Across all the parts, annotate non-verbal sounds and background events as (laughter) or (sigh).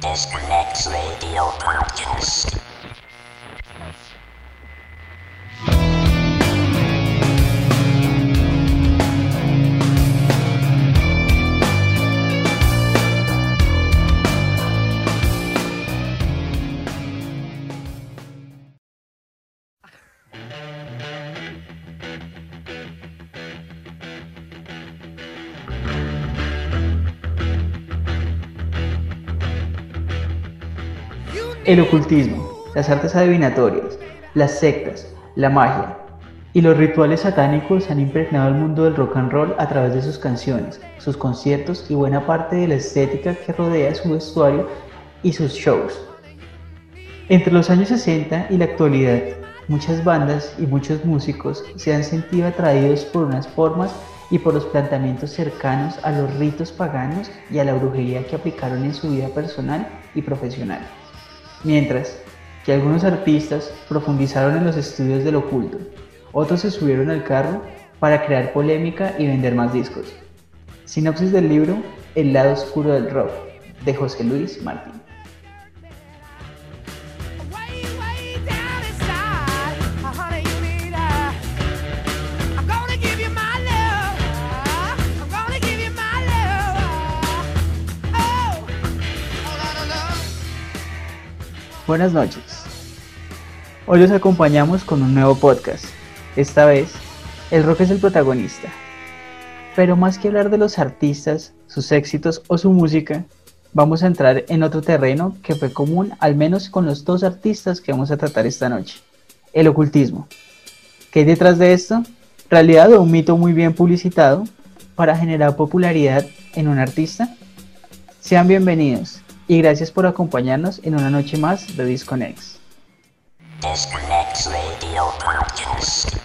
Disconnect Radio Podcast. El ocultismo, las artes adivinatorias, las sectas, la magia y los rituales satánicos han impregnado el mundo del rock and roll a través de sus canciones, sus conciertos y buena parte de la estética que rodea su vestuario y sus shows. Entre los años 60 y la actualidad, muchas bandas y muchos músicos se han sentido atraídos por unas formas y por los planteamientos cercanos a los ritos paganos y a la brujería que aplicaron en su vida personal y profesional mientras que algunos artistas profundizaron en los estudios del oculto, otros se subieron al carro para crear polémica y vender más discos. Sinopsis del libro El lado oscuro del rock, de José Luis Martín. Buenas noches. Hoy los acompañamos con un nuevo podcast. Esta vez, el rock es el protagonista. Pero más que hablar de los artistas, sus éxitos o su música, vamos a entrar en otro terreno que fue común al menos con los dos artistas que vamos a tratar esta noche. El ocultismo. ¿Qué hay detrás de esto? ¿Realidad o un mito muy bien publicitado para generar popularidad en un artista? Sean bienvenidos y gracias por acompañarnos en una noche más de Disconex. Disconnect Radio Podcast.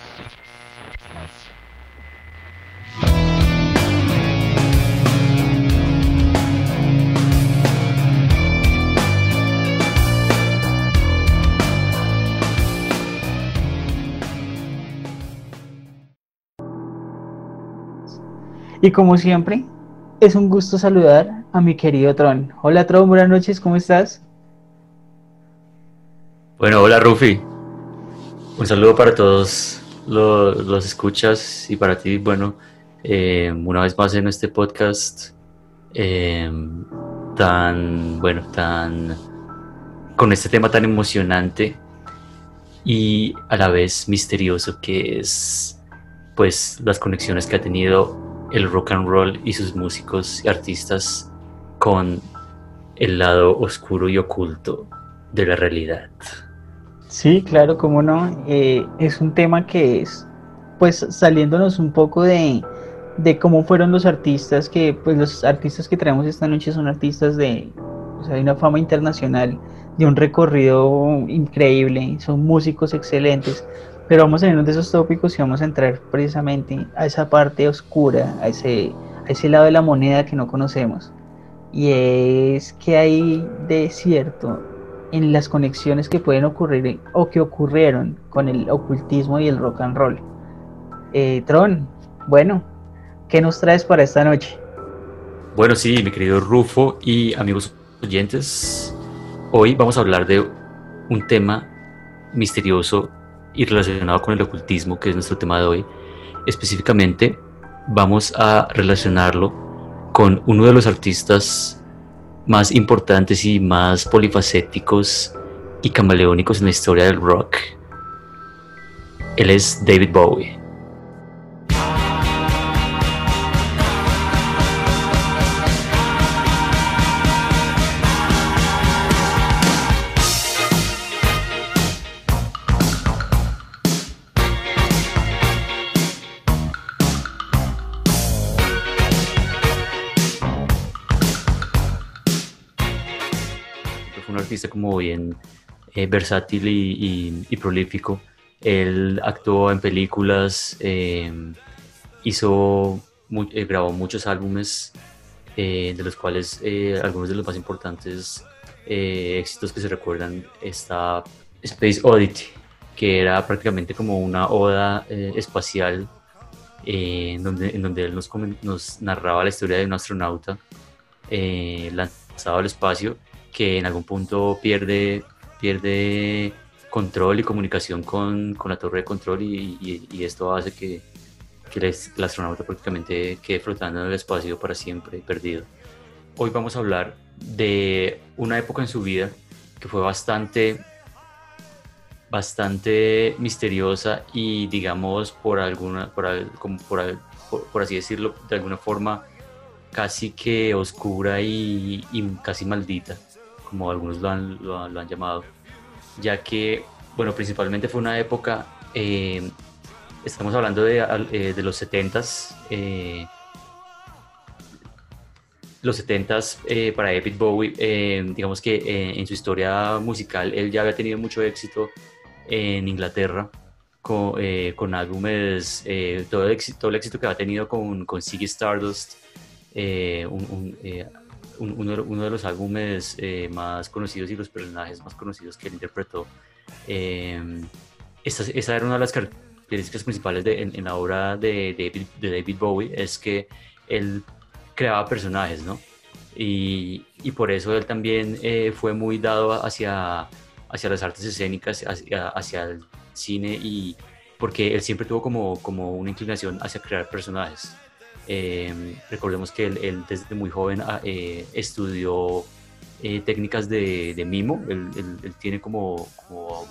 Y como siempre, es un gusto saludar a mi querido Tron. Hola Tron, buenas noches, ¿cómo estás? Bueno, hola Rufi. Un saludo para todos los, los escuchas y para ti, bueno, eh, una vez más en este podcast eh, tan, bueno, tan, con este tema tan emocionante y a la vez misterioso que es, pues, las conexiones que ha tenido el rock and roll y sus músicos y artistas con el lado oscuro y oculto de la realidad. Sí, claro, cómo no. Eh, es un tema que es, pues, saliéndonos un poco de, de cómo fueron los artistas que, pues, los artistas que traemos esta noche son artistas de, o sea, de una fama internacional, de un recorrido increíble, son músicos excelentes. Pero vamos a irnos de esos tópicos y vamos a entrar precisamente a esa parte oscura, a ese, a ese lado de la moneda que no conocemos. Y es que hay de cierto en las conexiones que pueden ocurrir o que ocurrieron con el ocultismo y el rock and roll. Eh, Tron, bueno, ¿qué nos traes para esta noche? Bueno, sí, mi querido Rufo y amigos oyentes, hoy vamos a hablar de un tema misterioso y relacionado con el ocultismo, que es nuestro tema de hoy. Específicamente, vamos a relacionarlo con uno de los artistas más importantes y más polifacéticos y camaleónicos en la historia del rock. Él es David Bowie. Como bien eh, versátil y, prolífico. Él actuó en películas, eh, hizo, mu- eh, grabó muchos álbumes, de los cuales algunos de los más importantes éxitos que se recuerdan está Space Oddity, que era prácticamente como una oda espacial en, donde, en donde él nos, nos narraba la historia de un astronauta lanzado al espacio que en algún punto pierde, pierde control y comunicación con, con la torre de control y, y- y esto hace que, que el, astronauta prácticamente quede flotando en el espacio para siempre, perdido. Hoy vamos a hablar de una época en su vida que fue bastante bastante misteriosa y digamos por alguna por, como por, por- por así decirlo de alguna forma casi que oscura y, y casi maldita como algunos lo han, llamado ya que bueno principalmente fue una época eh, estamos hablando de, eh, los 70s eh, los 70s eh, para David Bowie, digamos que en su historia musical él ya había tenido mucho éxito en Inglaterra con, álbumes, todo, el éxito, que había tenido con, con Ziggy Stardust, un- un, un- uno, uno de los álbumes eh, más conocidos y los personajes más conocidos que él interpretó. Eh, esa, esa era una de las características principales de, en, en la obra de David, de David Bowie, es que él creaba personajes, ¿no? Y, y por eso él también eh, fue muy dado hacia, hacia las artes escénicas, hacia, hacia el cine, y porque él siempre tuvo como, como una inclinación hacia crear personajes. Eh, recordemos que él, él desde muy joven ah, eh, estudió eh, técnicas de, de mimo, él, él- él tiene como, como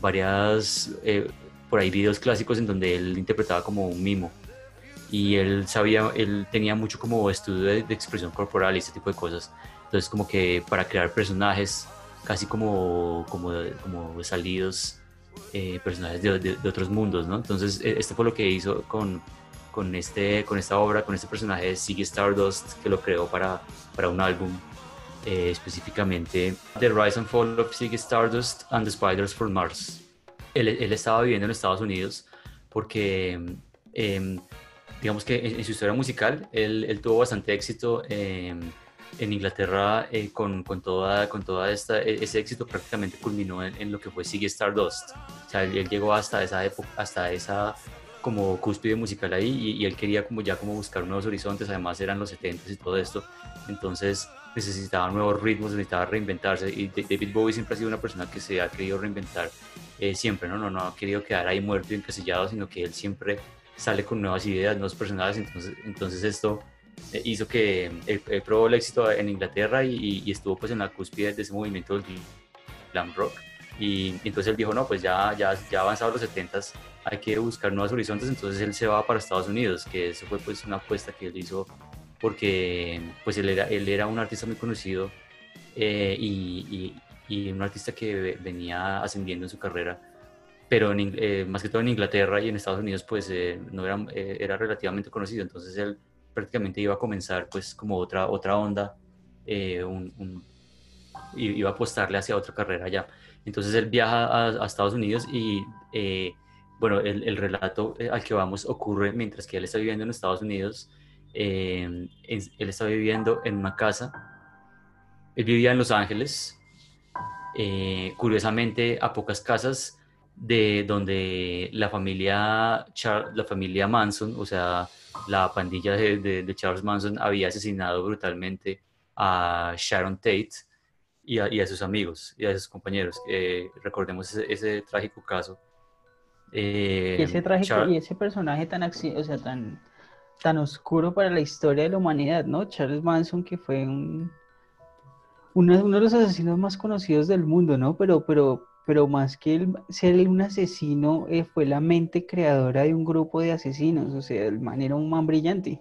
varias, eh, por ahí videos clásicos en donde él interpretaba como un mimo y él sabía, él tenía mucho como estudio de, de expresión corporal y este tipo de cosas. Entonces como que para crear personajes casi como, como, como salidos, eh, personajes de, de- de otros mundos, ¿no? Entonces eh, esto fue lo que hizo con, con, este, con esta obra, con este personaje de Ziggy Stardust que lo creó para, para un álbum. eh, específicamente The Rise and Fall of Ziggy Stardust and the Spiders from Mars. Él, él estaba viviendo en Estados Unidos porque em, digamos que en, su historia musical, él, él tuvo bastante éxito eh, en Inglaterra eh, con, con, toda, con toda esta, e- ese éxito prácticamente culminó en, lo que fue Ziggy Stardust. O sea, él llegó hasta esa época, hasta esa como cúspide musical ahí y, y él quería como ya como buscar nuevos horizontes, además eran los 70 y todo esto, entonces necesitaba nuevos ritmos, necesitaba reinventarse y Da- David Bowie siempre ha sido una persona que se ha querido reinventar eh, siempre, ¿no? ¿no? No ha querido quedar ahí muerto y encasillado, sino que él siempre sale con nuevas ideas, nuevos personajes, entonces, entonces esto eh, hizo que él, él probó el éxito en Inglaterra y, y- estuvo pues en la cúspide de ese movimiento del glam rock y, y entonces él dijo, no, pues ya, ya, ya avanzados los 70s, hay que buscar nuevos horizontes, entonces él se va para Estados Unidos, que eso fue pues una apuesta que él hizo porque pues él era, él era un artista muy conocido eh, y, y- y un artista que ve- venía ascendiendo en su carrera pero en eh, más que todo en Inglaterra y en Estados Unidos pues eh, no era, eh, era relativamente conocido, entonces él prácticamente iba a comenzar pues como otra, otra onda, eh, un- un- iba a apostarle hacia otra carrera allá. Entonces él viaja a, a Estados Unidos y eh, bueno, el, el relato eh, al que vamos ocurre mientras que él está viviendo en Estados Unidos, eh, él está viviendo en una casa, él vivía en Los Ángeles, eh, curiosamente a pocas casas de donde la familia, Char- la familia Manson, o sea, la pandilla de, de- de Charles Manson había asesinado brutalmente a Sharon Tate y a, y a sus amigos y a sus compañeros. Eh, recordemos ese, ese trágico caso. Eh, Y ese trágico Char- y ese personaje tan, acci- o sea, tan, tan oscuro para la historia de la humanidad, ¿no? Charles Manson, que fue un, uno, uno de los asesinos más conocidos del mundo, ¿no? Pero, pero, pero más que el- ser un asesino, eh, fue la mente creadora de un grupo de asesinos, o sea, el man era un man brillante.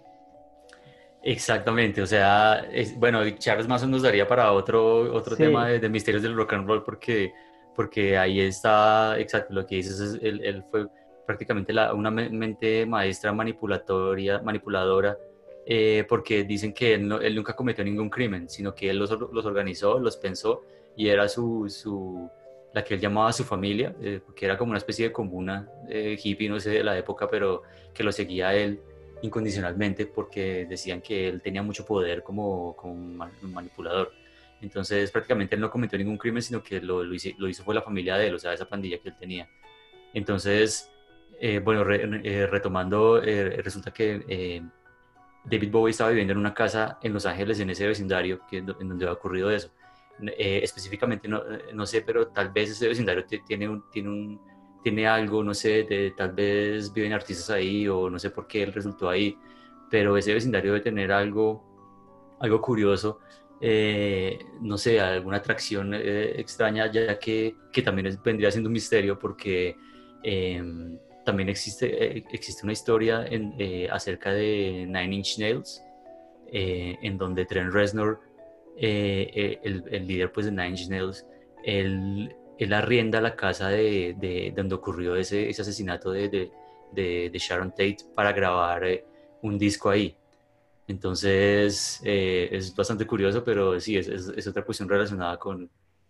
Exactamente, o sea, es- bueno, Charles Manson nos daría para otro, otro Sí. tema de, de misterios del rock and roll porque, porque ahí está, exacto, lo que dices, es, él, él fue prácticamente la- una me- mente maestra manipulatoria, manipuladora, eh, porque dicen que él, no- él nunca cometió ningún crimen, sino que él los, los organizó, los pensó y era su, su, la que él llamaba su familia, eh, porque era como una especie de comuna eh, hippie, no sé, de la época, pero que lo seguía él incondicionalmente porque decían que él tenía mucho poder como, como manipulador. Entonces prácticamente él no cometió ningún crimen, sino que lo, lo, hizo, lo fue la familia de él, o sea, esa pandilla que él tenía. Entonces, eh, bueno, re- eh, retomando, eh, resulta que eh, David Bowie estaba viviendo en una casa en Los Ángeles, en ese vecindario que, en donde ha ocurrido eso. específicamente no, no sé, pero tal vez ese vecindario ti- tiene, un, tiene, un, tiene algo, no sé, de, tal vez viven artistas ahí o no sé por qué él resultó ahí, pero ese vecindario debe tener algo, algo curioso, eh, no sé, alguna atracción eh, extraña, ya que, que también vendría siendo un misterio porque eh, también existe, eh, existe una historia acerca de Nine Inch Nails, en donde Trent Reznor, el, líder pues, de Nine Inch Nails, él, él arrienda la casa de, de- donde ocurrió ese, ese asesinato de, de- de- de Sharon Tate para grabar un disco ahí. Entonces eh, es bastante curioso, pero sí, es, es- es otra cuestión relacionada con,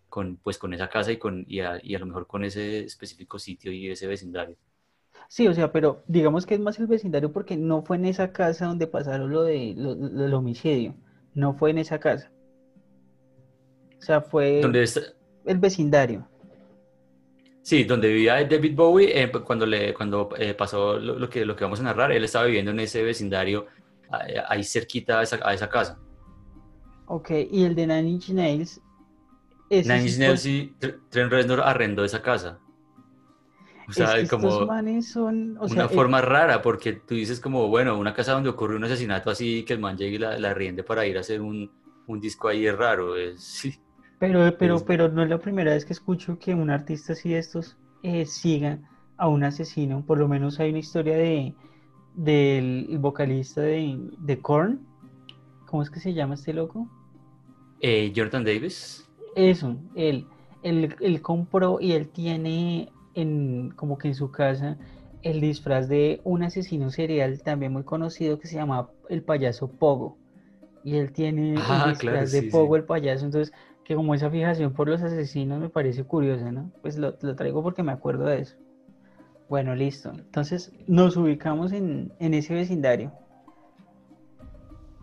con, pues, con esa casa y, con, y, a, y a lo mejor con ese específico sitio y ese vecindario. Sí, o sea, pero digamos que es más el vecindario porque no fue en esa casa donde pasaron lo de lo, lo homicidio, no fue en esa casa. O sea, fue está- el vecindario. Sí, donde vivía David Bowie, eh, cuando, le, cuando eh, pasó lo, lo que, lo que vamos a narrar, él estaba viviendo en ese vecindario, ahí ahí cerquita a esa, a esa casa. Ok, y el de Nine Inch Nails, Nine Inch Nails y Tr- Trent Reznor arrendó esa casa. O es sea, que estos como manes son, o una sea, eh, forma rara, porque tú dices como, bueno, una casa donde ocurre un asesinato así, que el man llegue y la, la arriende para ir a hacer un, un disco ahí es raro, es, (laughs) sí. Pero, pero, Es- pero no es la primera vez que escucho que un artista así de estos eh, siga a un asesino. Por lo menos hay una historia de del vocalista de, de Korn. ¿Cómo es que se llama este loco? Eh, Jonathan Davis, Eso, él, él, él compró y él tiene en, como que en su casa el disfraz de un asesino serial también muy conocido que se llama el payaso Pogo. Y él tiene el Ah, disfraz claro, de Pogo sí. el payaso, entonces que como esa fijación por los asesinos me parece curiosa, ¿no? Pues lo, lo traigo porque me acuerdo de eso. Bueno, listo. Entonces nos ubicamos en, en ese vecindario.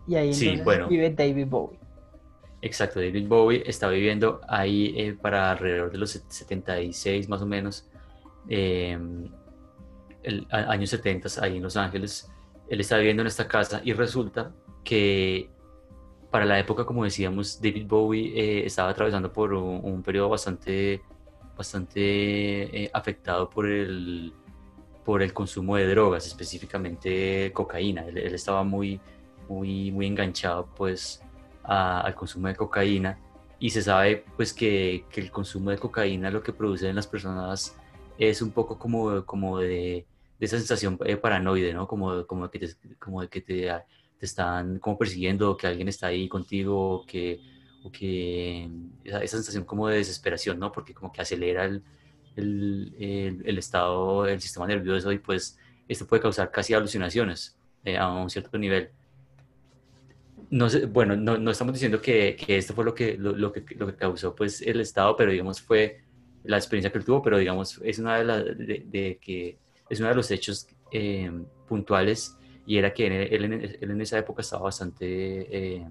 Y ahí Sí, bueno. vive David Bowie. Exacto, David Bowie está viviendo ahí eh, para alrededor de los set- 76 más o menos, eh, el, a- años 70 ahí en Los Ángeles. Él está viviendo en esta casa y resulta que para la época, como decíamos, David Bowie eh, estaba atravesando por un, un periodo bastante, bastante eh, afectado por el, por el consumo de drogas, específicamente cocaína. Él, él estaba muy, muy, muy enganchado pues a- al consumo de cocaína y se sabe pues que, que el consumo de cocaína lo que produce en las personas es un poco como, como de, de esa sensación eh, paranoide, ¿no? Como, como, que te, como de que te, te están como persiguiendo, que alguien está ahí contigo, que, o que esa, esa sensación como de desesperación, ¿no? Porque como que acelera el, el, el- el estado, el sistema nervioso y pues esto puede causar casi alucinaciones eh, a un cierto nivel. No sé, bueno, no, no estamos diciendo que, que esto fue lo que, lo, lo que, lo que causó pues el estado, pero digamos fue la experiencia que él tuvo, pero digamos es una de las de, de que es uno de los hechos eh, puntuales y era que él, él él en esa época estaba bastante eh,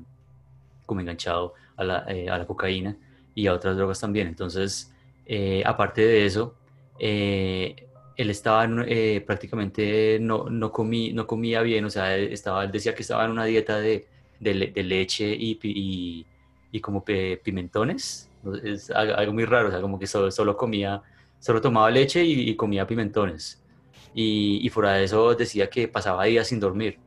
como enganchado a la, eh, a la cocaína y a otras drogas también. Entonces, eh, aparte de eso, eh, él estaba eh, prácticamente no, no, comí, no comía bien, o sea, él estaba, él decía que estaba en una dieta de, de, le- de leche y, y, como pimentones. Es algo, muy raro, o sea, como que solo, solo comía, solo tomaba leche y, y comía pimentones. Y, y fuera de eso decía que pasaba días sin dormir.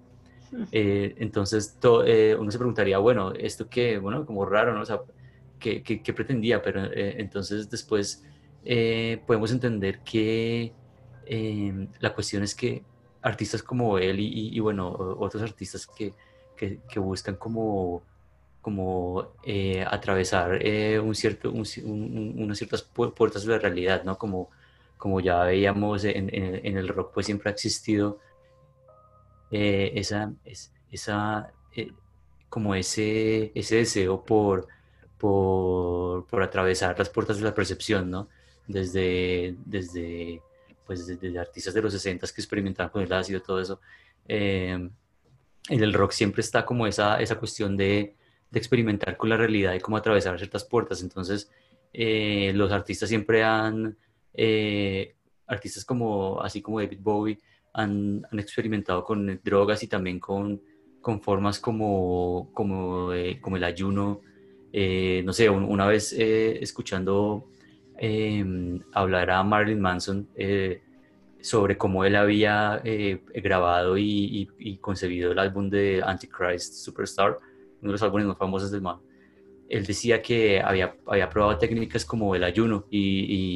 Eh, entonces to- eh, uno se preguntaría, bueno, ¿esto qué? Bueno, como raro, ¿no? ¿qué, qué- pretendía? Pero eh, entonces después podemos entender que eh, la cuestión es que artistas como él y, bueno, otros artistas que, que- buscan como, como atravesar un cierto, un unas ciertas pu- puertas de la realidad, ¿no? Como, como ya veíamos en el rock, pues siempre ha existido eh, esa, es- esa eh, como ese, ese deseo por, por, por atravesar las puertas de la percepción, ¿no? Desde, desde, pues desde, artistas de los 60 que experimentaban con el ácido, todo eso. Eh, en el rock siempre está como esa, esa cuestión de, de experimentar con la realidad y cómo atravesar ciertas puertas. Entonces, los artistas siempre han, artistas como, así como David Bowie, han, han experimentado con drogas y también con, con formas como, como, eh, como el ayuno Eh, no sé, un- una vez eh, escuchando eh, hablar a Marilyn Manson eh, sobre cómo él había eh, grabado y, y- y concebido el álbum de Antichrist Superstar, uno de los álbumes más famosos del man. Él decía que había, había probado técnicas como el ayuno y,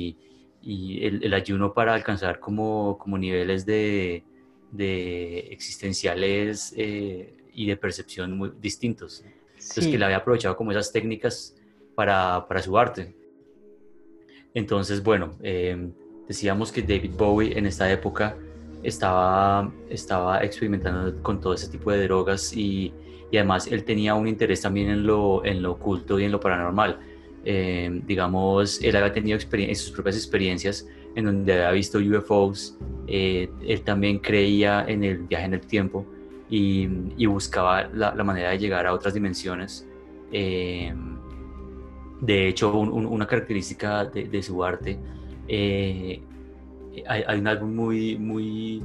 y- y el, el ayuno para alcanzar como, como niveles de, de existenciales eh, y de percepción muy distintos. Entonces Sí. que él había aprovechado como esas técnicas para, para su arte. Entonces, bueno, eh, decíamos que David Bowie en esta época estaba, estaba experimentando con todo ese tipo de drogas y, y además él tenía un interés también en lo, en lo oculto y en lo paranormal. Eh, digamos, él había tenido sus propias experiencias en donde había visto UFOs, eh, él también creía en el viaje en el tiempo y, y buscaba la, la manera de llegar a otras dimensiones. Eh, de hecho, un- un- una característica de, de su arte, eh, hay, hay un álbum muy, muy,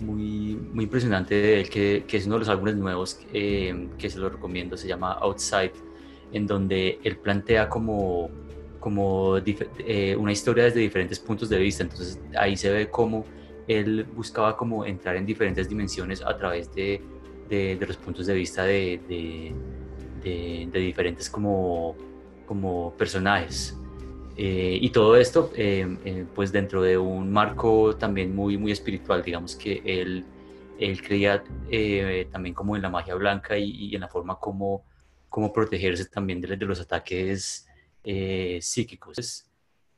muy, muy impresionante de él, que, que es uno de los álbumes nuevos eh, que se lo recomiendo, se llama Outside, en donde él plantea como, como eh, una historia desde diferentes puntos de vista. Entonces ahí se ve cómo él buscaba como entrar en diferentes dimensiones a través de, de- de los puntos de vista de, de- diferentes como, como personajes. Eh, y todo esto, eh, eh, pues dentro de un marco también muy, muy espiritual, digamos que él, él creía eh, también como en la magia blanca y, y en la forma como, como protegerse también de, los ataques eh, psíquicos.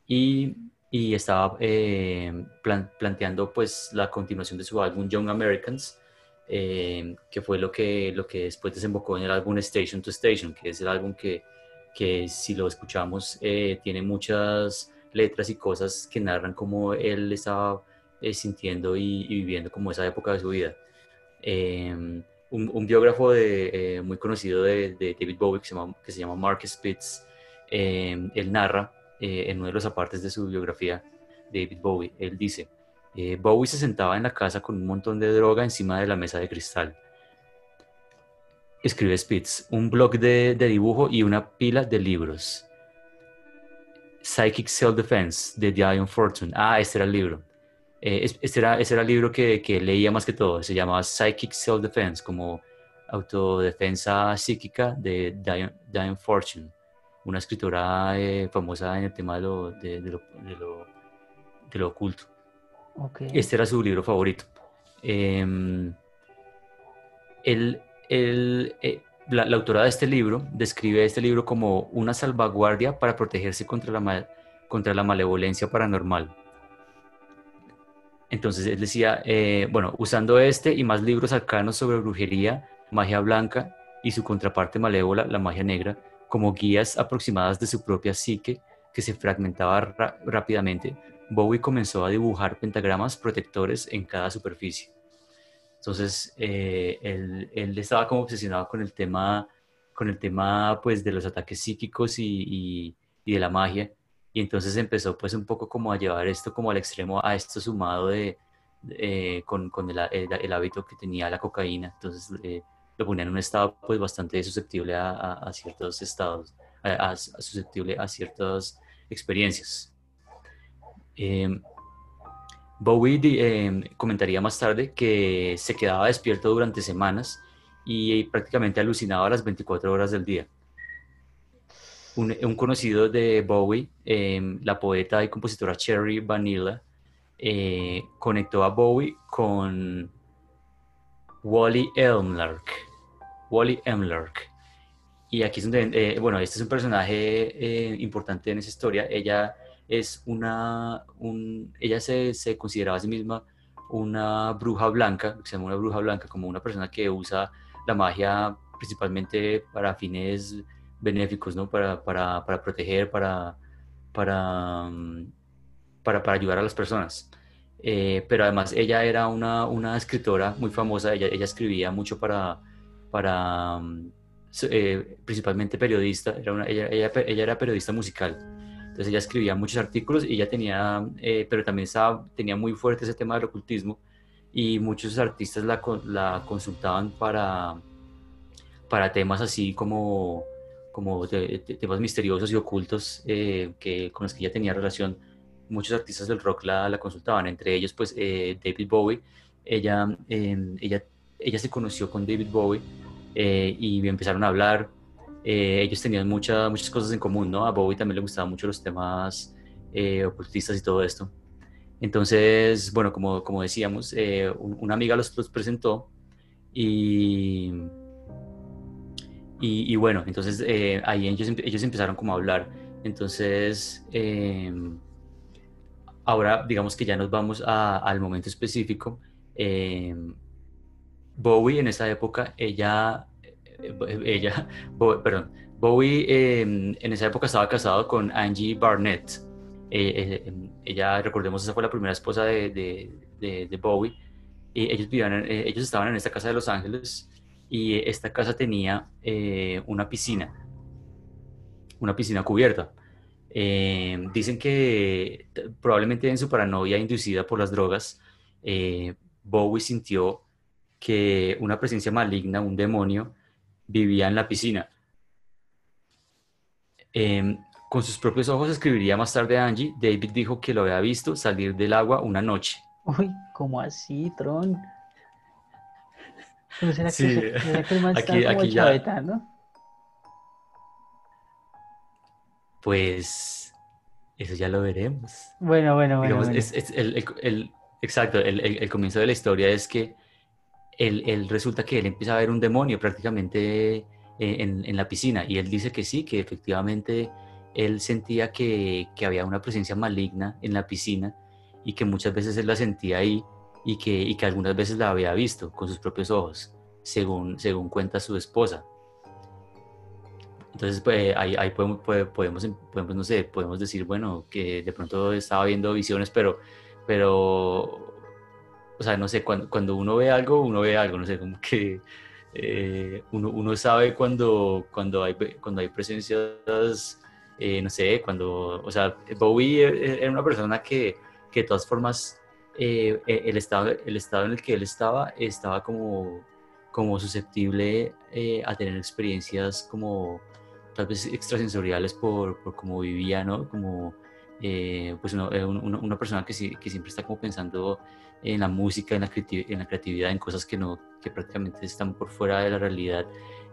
Y, estaba eh, plan- planteando pues la continuación de su álbum Young Americans, eh, que fue lo que, lo que después desembocó en el álbum Station to Station, que es el álbum que, que si lo escuchamos tiene muchas letras y cosas que narran cómo él estaba sintiendo y, y viviendo como esa época de su vida. Un, biógrafo de, eh, muy conocido de, David Bowie que se llama, Mark Spitz, eh, él narra eh, en uno de los apartes de su biografía, David Bowie, él dice, Bowie se sentaba en la casa con un montón de droga encima de la mesa de cristal. Escribe Spitz, un blog de, de dibujo y una pila de libros. Psychic Self-Defense de Diane Fortune. Ah, este era el libro. Eh, es- este, era, ese era el libro que, que leía más que todo. Se llamaba Psychic Self-Defense, como autodefensa psíquica de Diane, Diane Fortune, una escritora eh, famosa en el tema de lo, de, de lo, de lo- oculto. Este era su libro favorito. Em, él- él, eh, la, la autora de este libro describe este libro como una salvaguardia para protegerse contra la, contra la malevolencia paranormal. Entonces él decía, eh, bueno, usando este y más libros arcanos sobre brujería, magia blanca y su contraparte malévola, la magia negra, como guías aproximadas de su propia psique que se fragmentaba ra- rápidamente, Bowie comenzó a dibujar pentagramas protectores en cada superficie. Entonces, eh, él, estaba como obsesionado con el tema, con el tema pues, de los ataques psíquicos y de la magia. Y entonces empezó pues un poco como a llevar esto como al extremo, a esto sumado de, eh, con, con el, el- el hábito que tenía la cocaína. Entonces eh, lo ponía en un estado pues bastante susceptible a, a- a ciertos estados, a, a- a susceptible a ciertas experiencias. Em, Bowie em, comentaría más tarde que se quedaba despierto durante semanas y prácticamente alucinaba las 24 horas del día. Un, un conocido de Bowie, em, la poeta y compositora Cherry Vanilla, eh, conectó a Bowie con Wally Elmlark. Wally Elmlark. Y aquí es donde, eh, bueno, este es un personaje eh, importante en esa historia. Ella es una, un, ella se, se consideraba a sí misma una bruja blanca, se llama una bruja blanca como una persona que usa la magia principalmente para fines benéficos, ¿no? Para, para, para proteger, para, para, mm, para, para ayudar a las personas. Eh, pero además ella era una, una escritora muy famosa, ella, ella escribía mucho para, para mm, eh, principalmente periodista, era una- ella, ella, ella era periodista musical. Entonces ella escribía muchos artículos y ella tenía, eh, pero también estaba, tenía muy fuerte ese tema del ocultismo y muchos artistas la, la consultaban para, para temas así como, como de, de temas misteriosos y ocultos eh, que, con los que ella tenía relación. Muchos artistas del rock la, la consultaban, entre ellos pues eh, David Bowie. Ella, eh, ella, ella se conoció con David Bowie eh, y empezaron a hablar. Eh, ellos tenían mucha- muchas cosas en común, ¿no? A Bowie también le gustaban mucho los temas eh, ocultistas y todo esto. Entonces, bueno, como, como decíamos, un- una amiga los, los presentó y, y, bueno, entonces eh, ahí ellos, empe- ellos empezaron como a hablar. Entonces, eh, ahora digamos que ya nos vamos a- al momento específico. Eh, Bowie en esa época, ella, ella, (laughs) Bo- perdón, Bowie eh, en esa época estaba casado con Angie Barnett. Eh, ella, recordemos, esa fue la primera esposa de, de- de- Bowie. Ellos, vivían ellos estaban en esta casa de Los Ángeles y esta casa tenía eh, una piscina, una piscina cubierta. Eh, dicen que probablemente en su paranoia inducida por las drogas, eh, Bowie sintió que una presencia maligna, un demonio, vivía en la piscina. Eh, con sus propios ojos escribiría más tarde Angie, David dijo que lo había visto salir del agua una noche. Uy, ¿cómo así, Tron? ¿Pero será, Sí, que, será que el man está aquí- como aquí ya- chavetando? Pues eso ya lo veremos. Bueno, bueno, bueno. Digamos, bueno. es- es el, el- el- exacto, el, comienzo de la historia es que él, él resulta que él empieza a ver un demonio prácticamente eh, en, en la piscina y él dice que sí, que efectivamente él sentía que, que había una presencia maligna en la piscina y que muchas veces él la sentía ahí y que, y que algunas veces la había visto con sus propios ojos, según, según cuenta su esposa. Entonces, pues, ahí, ahí podemos, podemos, podemos, no sé, podemos decir, bueno, que de pronto estaba viendo visiones, pero, pero, o sea, no sé, cuando, cuando uno ve algo, uno ve algo, no sé, como que eh, uno, uno sabe cuando, cuando, hay, cuando hay presencias, eh, no sé, cuando, o sea, Bowie e- era una persona que, que de todas formas, eh, eh, el, estado, el estado en el que él estaba, estaba como, como susceptible eh, a tener experiencias como tal vez extrasensoriales por, por cómo vivía, ¿no? Como eh, pues uno- eh, un- una, persona que, sí- que siempre está como pensando en la música, en la, en la creatividad, en cosas que, no, que prácticamente están por fuera de la realidad,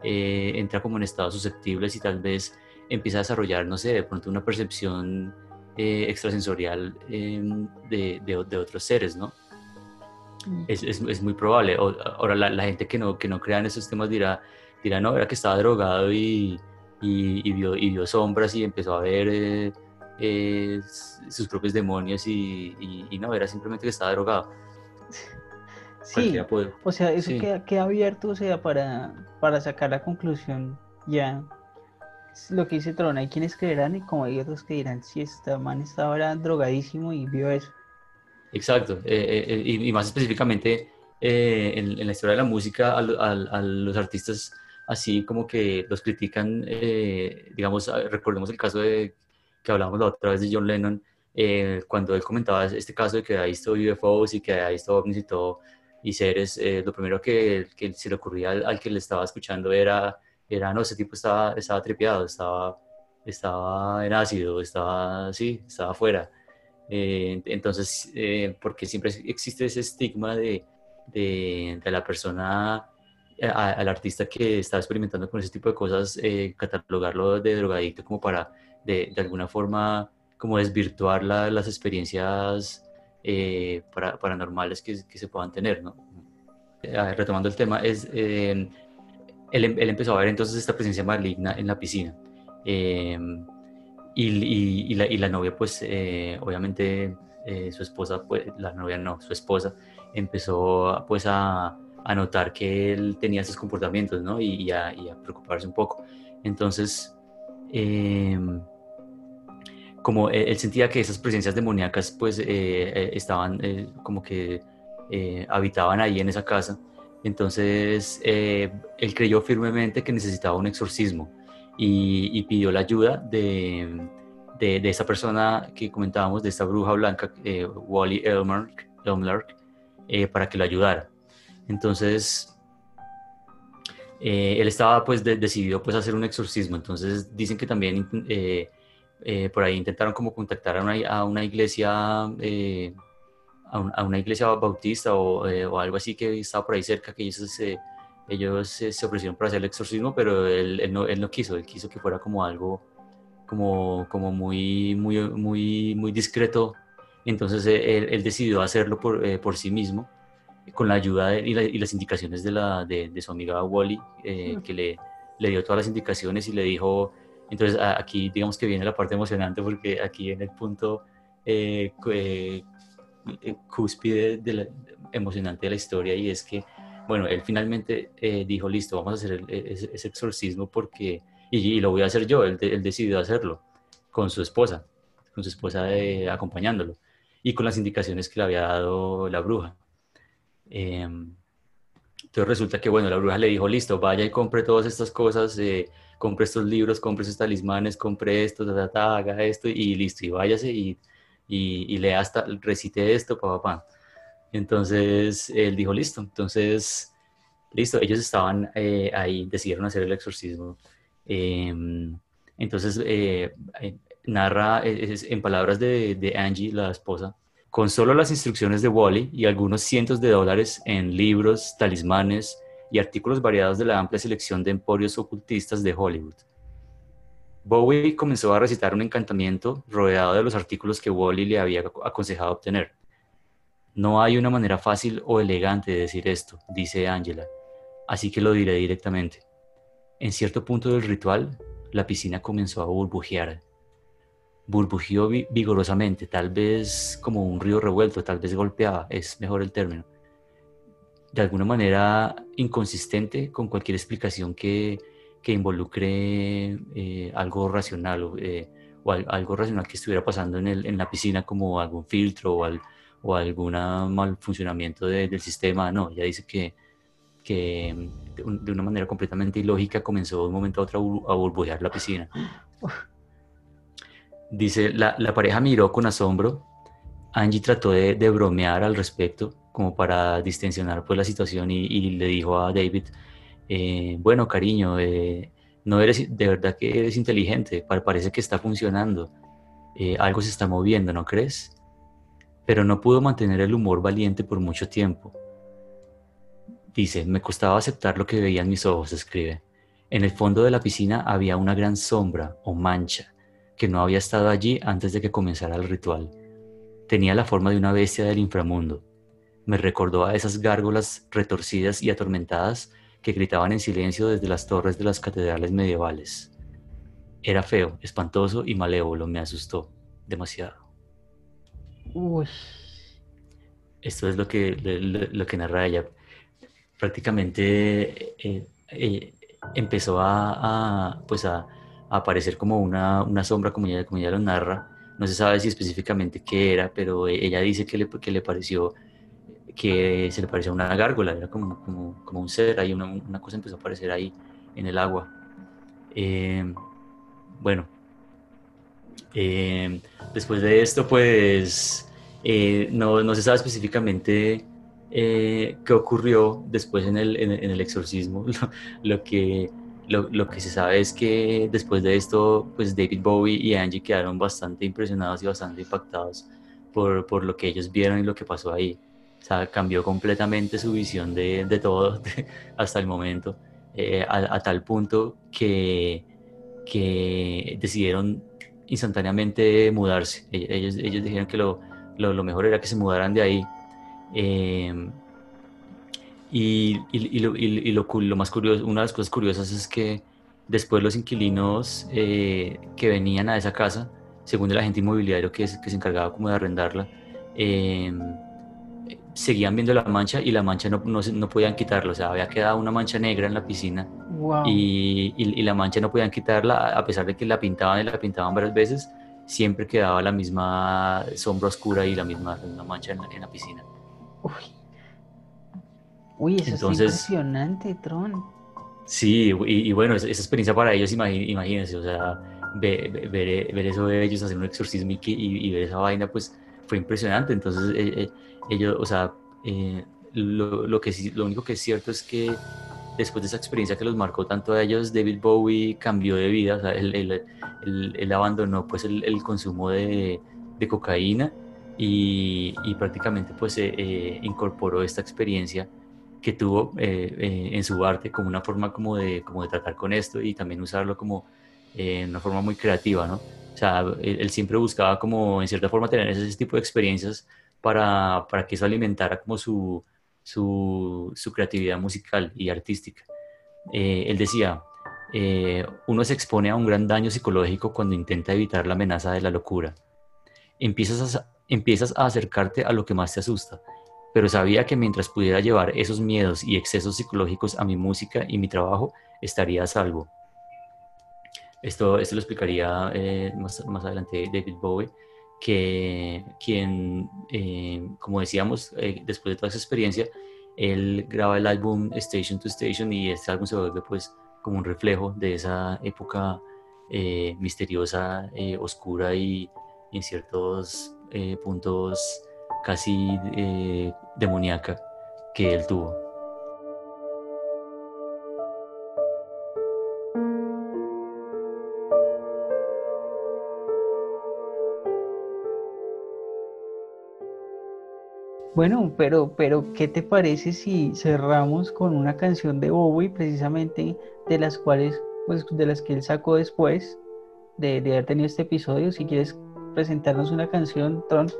eh, entra como en estados susceptibles y tal vez empieza a desarrollar, no sé, de pronto una percepción eh, extrasensorial eh, de, de- de otros seres, ¿no? Es, es- es muy probable. O- ahora, la, la gente que no, que no crea en esos temas dirá, dirá no, era que estaba drogado y, y, y vio, y vio sombras y empezó a ver eh, eh, sus propios demonios y, y- no, era simplemente que estaba drogado. Sí, o sea, eso sí. queda, queda abierto, o sea, para, para sacar la conclusión ya. Lo que dice Tron, hay quienes creerán y como hay otros que dirán, si esta man estaba era drogadísimo y vio eso. Exacto, eh, eh, eh, y, y más específicamente eh, en, en la historia de la música, a, al- a los artistas así como que los critican, eh, digamos, recordemos el caso de que hablamos la otra vez de John Lennon, eh, cuando él comentaba este caso de que había visto UFOs y que había visto ovnis y todo, y seres, lo primero que, que se le ocurría al, al que le estaba escuchando era, era no, ese tipo estaba, estaba tripeado, estaba, estaba en ácido, estaba, sí, estaba afuera. Eh, entonces, eh, porque siempre existe ese estigma de, de, de la persona, eh, a- al artista que está experimentando con ese tipo de cosas, eh, catalogarlo de drogadicto como para, de, de alguna forma, como desvirtuar la- las experiencias eh, para- paranormales que, que se puedan tener, ¿no? Eh, retomando el tema, es, él, em- él empezó a ver entonces esta presencia maligna en la piscina. Eh, y, y- y la, y la novia, pues, eh, obviamente, eh, su esposa, pues, la novia no, su esposa, empezó, pues, a, a notar que él tenía esos comportamientos, ¿no? Y, a, a preocuparse un poco. Entonces, eh, como él, él sentía que esas presencias demoníacas, pues, eh, eh, estaban eh, como que habitaban ahí en esa casa, entonces eh, él creyó firmemente que necesitaba un exorcismo y, pidió la ayuda de, de, esa persona que comentábamos, de esta bruja blanca, eh, Wally Elmark, eh, para que lo ayudara. Entonces, él estaba pues de- decidido pues hacer un exorcismo, entonces dicen que también por ahí intentaron como contactar a una, a una iglesia, a, un- a una iglesia bautista o, eh, o algo así que estaba por ahí cerca, que ellos se, ellos se, se ofrecieron para hacer el exorcismo, pero él, él no, él no quiso, él quiso que fuera como algo como, como muy, muy, muy, muy discreto, entonces eh, él, él decidió hacerlo por, eh, por sí mismo con la ayuda de- y, la- y las indicaciones de, la, de, de su amiga Wally, eh, que le, le dio todas las indicaciones y le dijo, entonces aquí digamos que viene la parte emocionante porque aquí en el punto eh, eh, eh, cúspide de la- emocionante de la historia y es que, bueno, él finalmente eh, dijo, listo, vamos a hacer el- e, ese, exorcismo porque, y, lo voy a hacer yo, él, él decidió hacerlo con su esposa, con su esposa eh, acompañándolo y con las indicaciones que le había dado la bruja. Em, entonces resulta que, bueno, la bruja le dijo, listo, vaya y compre todas estas cosas, eh, compre estos libros, compre estos talismanes, compre esto, ta, ta, ta, haga esto y listo, y váyase y, y, y lea hasta, recite esto, pa, pa, pa. Entonces él dijo, listo, entonces, listo, ellos estaban eh, ahí, decidieron hacer el exorcismo. Em, entonces, eh, eh, narra eh, en palabras de, de Angie, la esposa, con solo las instrucciones de Wally y algunos cientos de dólares en libros, talismanes y artículos variados de la amplia selección de emporios ocultistas de Hollywood. Bowie comenzó a recitar un encantamiento rodeado de los artículos que Wally le había aconsejado obtener. No hay una manera fácil o elegante de decir esto, dice Angela, así que lo diré directamente. En cierto punto del ritual, la piscina comenzó a burbujear. Burbujeó vi- vigorosamente, tal vez como un río revuelto, tal vez golpeaba, es mejor el término. De alguna manera inconsistente con cualquier explicación que, que involucre eh, algo racional o, eh, o al- algo racional que estuviera pasando en, el- en la piscina como algún filtro o, al- o algún mal funcionamiento de- del sistema. No, ella dice que, que de, un- de una manera completamente ilógica comenzó de un momento a otro a burbujear la piscina. Dice, la, la pareja miró con asombro. Angie trató de, de bromear al respecto, como para distensionar pues, la situación, y, y le dijo a David, eh, bueno, cariño, eh, no eres, de verdad que eres inteligente, pa- parece que está funcionando, Eh, algo se está moviendo, ¿no crees? Pero no pudo mantener el humor valiente por mucho tiempo. Dice, me costaba aceptar lo que veía en mis ojos, escribe. En el fondo de la piscina había una gran sombra o mancha que no había estado allí antes de que comenzara el ritual. Tenía la forma de una bestia del inframundo. Me recordó a esas gárgolas retorcidas y atormentadas que gritaban en silencio desde las torres de las catedrales medievales. Era feo, espantoso y malévolo, me asustó demasiado. Uy. Esto es lo que, lo, lo que narra ella. Prácticamente eh, eh, empezó a, a, pues a, a aparecer como una, una sombra, como ella, como ella lo narra. No se sabe si específicamente qué era, pero ella dice que le, que le pareció que se le parecía una gárgola, era como, como, un ser, ahí una, una cosa empezó a aparecer ahí en el agua. Eh, bueno, eh, después de esto, pues eh, no, no se sabe específicamente eh, qué ocurrió después en el, en el, en el exorcismo. (laughs) Lo, lo que, lo, lo, que se sabe es que después de esto, pues David Bowie y Angie quedaron bastante impresionados y bastante impactados por, por lo que ellos vieron y lo que pasó ahí. O sea, cambió completamente su visión de, de todo (laughs) hasta el momento, eh, a, tal punto que, que decidieron instantáneamente mudarse. Ellos, ellos dijeron que lo, lo, mejor era que se mudaran de ahí. Eh, y, y, lo, y lo, más curioso, una de las cosas curiosas es que después los inquilinos eh, que venían a esa casa, según el agente inmobiliario que, es, que se encargaba como de arrendarla, eh, seguían viendo la mancha y la mancha no, no, no, podían quitarla, o sea, había quedado una mancha negra en la piscina wow. y, y, y, la mancha no podían quitarla, a pesar de que la pintaban y la pintaban varias veces, siempre quedaba la misma sombra oscura y la misma, la misma mancha en la, en la piscina. Uy. Uy, eso Entonces, es impresionante, Tron. Sí, y, y, bueno, esa, esa, experiencia para ellos, imagínense, o sea, ver, ver, ver, eso de ellos hacer un exorcismo y, ver esa vaina, pues fue impresionante. Entonces, eh, eh, ellos, o sea, eh, lo, lo, que sí, lo único que es cierto es que después de esa experiencia que los marcó tanto a ellos, David Bowie cambió de vida, o sea, él, él- él- él abandonó pues el, el consumo de, de cocaína y, y prácticamente pues eh, eh, incorporó esta experiencia que tuvo eh, eh, en su arte como una forma como de, como de tratar con esto y también usarlo como eh, una forma muy creativa, ¿no? O sea, él siempre buscaba como en cierta forma tener ese tipo de experiencias para, para que eso alimentara como su, su, su creatividad musical y artística. Eh, él decía, eh, uno se expone a un gran daño psicológico cuando intenta evitar la amenaza de la locura. Empiezas a, empiezas a acercarte a lo que más te asusta, pero sabía que mientras pudiera llevar esos miedos y excesos psicológicos a mi música y mi trabajo, estaría a salvo. Esto, esto lo explicaría eh, más, más adelante David Bowie, que quien, eh, como decíamos, eh, después de toda esa experiencia, él graba el álbum Station to Station y este álbum se vuelve pues como un reflejo de esa época eh, misteriosa, oscura y en ciertos puntos casi demoníaca que él tuvo. Bueno, pero, pero ¿qué te parece si cerramos con una canción de Bowie, precisamente de las cuales, pues, de las que él sacó después de, de haber tenido este episodio? Si quieres presentarnos una canción, Tron.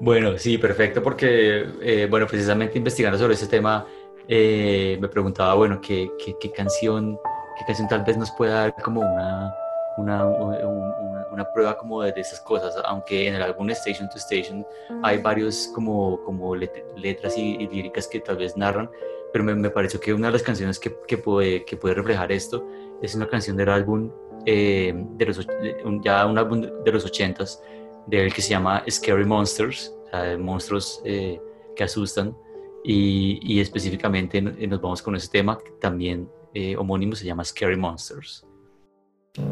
Bueno, sí, perfecto, porque, eh, bueno, precisamente investigando sobre ese tema, eh, me preguntaba, bueno, ¿qué, qué, qué canción, qué canción tal vez nos pueda dar como una, una, un- una, una prueba como de, de esas cosas, aunque en el álbum Station to Station hay varios como, como let- letras y, y líricas que tal vez narran, pero me, me pareció que una de las canciones que, que, puede, que puede reflejar esto es una canción del álbum, eh, de los, ya un álbum de los ochentas, de él que se llama Scary Monsters, o sea, de monstruos eh, que asustan, y, y específicamente nos vamos con ese tema, que también eh, homónimo se llama Scary Monsters. She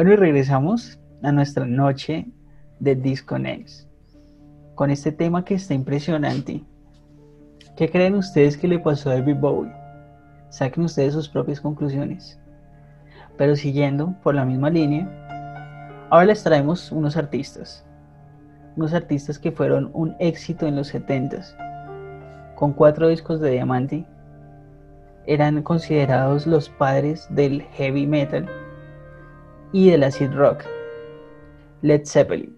Bueno, y regresamos a nuestra noche de Disconnects con este tema que está impresionante. ¿Qué creen ustedes que le pasó a David Bowie? Saquen ustedes sus propias conclusiones. Pero siguiendo por la misma línea, ahora les traemos unos artistas. Unos artistas que fueron un éxito en los 70s, con cuatro discos de diamante. Eran considerados los padres del heavy metal y del acid rock. Led Zeppelin.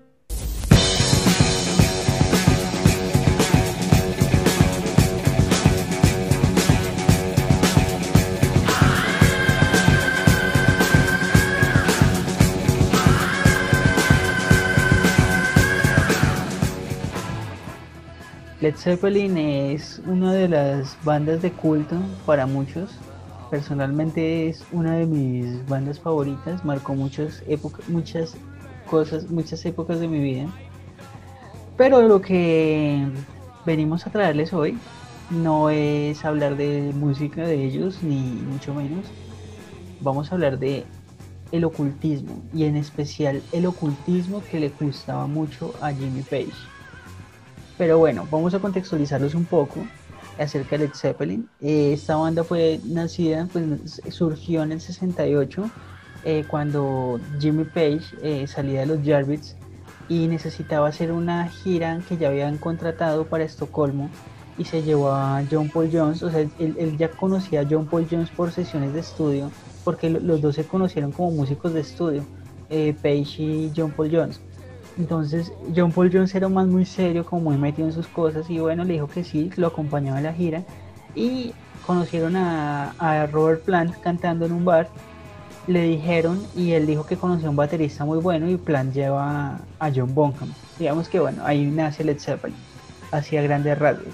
Led Zeppelin es una de las bandas de culto para muchos. Personalmente es una de mis bandas favoritas. Marcó muchas épocas, muchas cosas, muchas épocas de mi vida. Pero lo que venimos a traerles hoy no es hablar de música de ellos, ni mucho menos. Vamos a hablar de el ocultismo y en especial el ocultismo que le gustaba mucho a Jimmy Page. Pero bueno, vamos a contextualizarlos un poco acerca de Led Zeppelin. Eh, esta banda fue nacida, pues surgió en el 68 eh, cuando Jimmy Page eh, salía de los Jarvis y necesitaba hacer una gira que ya habían contratado para Estocolmo y se llevó a John Paul Jones. O sea, él, él ya conocía a John Paul Jones por sesiones de estudio porque lo- los dos se conocieron como músicos de estudio, eh, Page y John Paul Jones. Entonces John Paul Jones era más muy serio, como muy metido en sus cosas y bueno, le dijo que sí, lo acompañaba en la gira y conocieron a, a Robert Plant cantando en un bar, le dijeron y él dijo que conocía a un baterista muy bueno y Plant lleva a John Bonham. Digamos que bueno, ahí nace Led Zeppelin, hacia grandes rasgos.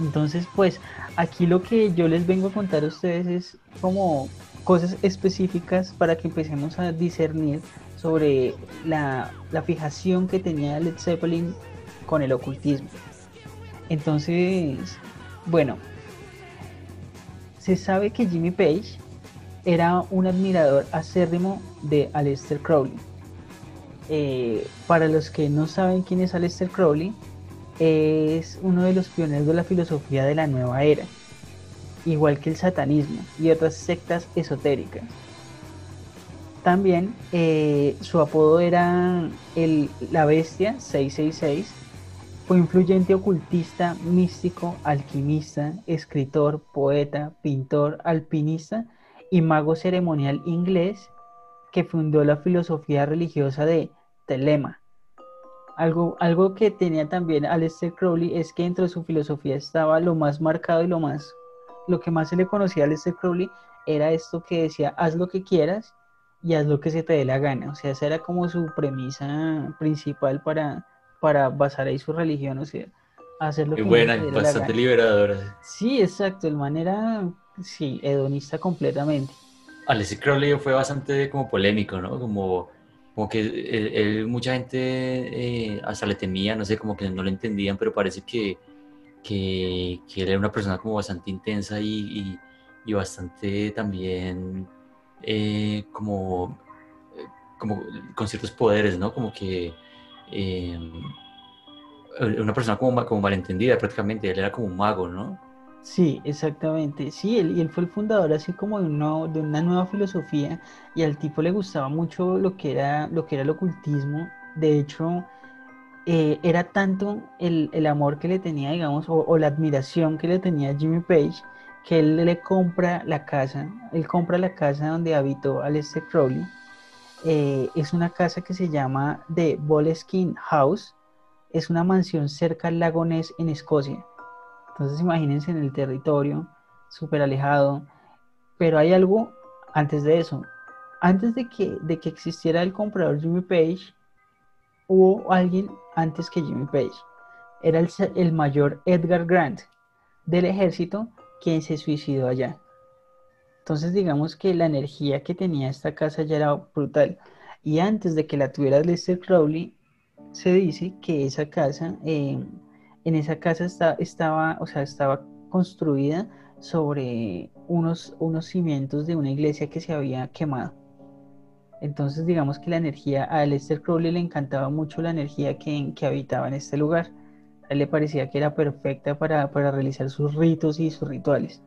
Entonces pues aquí lo que yo les vengo a contar a ustedes es como cosas específicas para que empecemos a discernir sobre la, la fijación que tenía Led Zeppelin con el ocultismo. Entonces, bueno, se sabe que Jimmy Page era un admirador acérrimo de Aleister Crowley. Eh, para los que no saben quién es Aleister Crowley, es uno de los pioneros de la filosofía de la nueva era, igual que el satanismo y otras sectas esotéricas. También eh, su apodo era el, la bestia 666. Fue influyente ocultista, místico, alquimista, escritor, poeta, pintor, alpinista y mago ceremonial inglés que fundó la filosofía religiosa de Telema. Algo, algo que tenía también Aleister Crowley es que dentro de su filosofía estaba lo más marcado y lo más lo que más se le conocía a Aleister Crowley era esto que decía haz lo que quieras y haz lo que se te dé la gana. O sea, esa era como su premisa principal para, para basar ahí su religión, o sea, hacer lo que buena, se diera la bastante gana. liberadora. Sí, exacto, el man era, sí, hedonista completamente. Aleister Crowley fue bastante como polémico, ¿no? Como, como que él- él- mucha gente eh, hasta le temía, no sé, como que no lo entendían, pero parece que, que, que él era una persona como bastante intensa y, y- y bastante también eh, como, eh, como con ciertos poderes, ¿no? Como que eh, una persona como, como malentendida prácticamente, él era como un mago, ¿no? Sí, exactamente. Sí, él, y él fue el fundador así como de una, de una nueva filosofía y al tipo le gustaba mucho lo que era, lo que era el ocultismo. De hecho, era tanto el, el amor que le tenía, digamos, o, o la admiración que le tenía a Jimmy Page, que él le compra la casa, él compra la casa donde habitó Aleister Crowley. Eh, es una casa que se llama The Boleskine House. Es una mansión cerca al lago Ness en Escocia. Entonces imagínense en el territorio, súper alejado. Pero hay algo antes de eso. Antes de que, de que existiera el comprador Jimmy Page, hubo alguien antes que Jimmy Page. Era el, el mayor Edgar Grant del ejército quien se suicidó allá. Entonces digamos que la energía que tenía esta casa ya era brutal. Y antes de que la tuviera Lester Crowley, se dice que esa casa, eh, en esa casa está- estaba, o sea, estaba construida sobre unos, unos cimientos de una iglesia que se había quemado. Entonces, digamos que la energía, a Lester Crowley le encantaba mucho la energía que, que habitaba en este lugar. Le parecía que era perfecta para, para realizar sus ritos y sus rituales.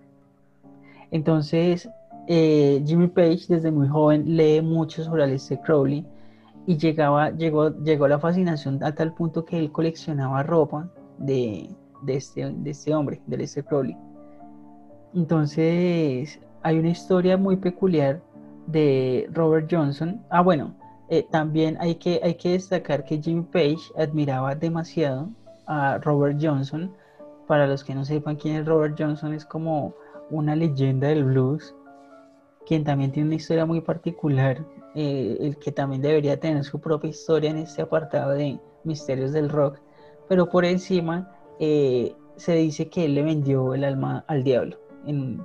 Entonces, eh, Jimmy Page desde muy joven lee mucho sobre Aleister Crowley y llegaba, llegó, llegó la fascinación a tal punto que él coleccionaba ropa de, de este, de este hombre, de Aleister Crowley. Entonces, hay una historia muy peculiar de Robert Johnson. Ah, bueno, eh, también hay que, hay que destacar que Jimmy Page admiraba demasiado a Robert Johnson. Para los que no sepan quién es Robert Johnson, es como una leyenda del blues, quien también tiene una historia muy particular, eh, el que también debería tener su propia historia en este apartado de misterios del rock, pero por encima eh, se dice que él le vendió el alma al diablo en,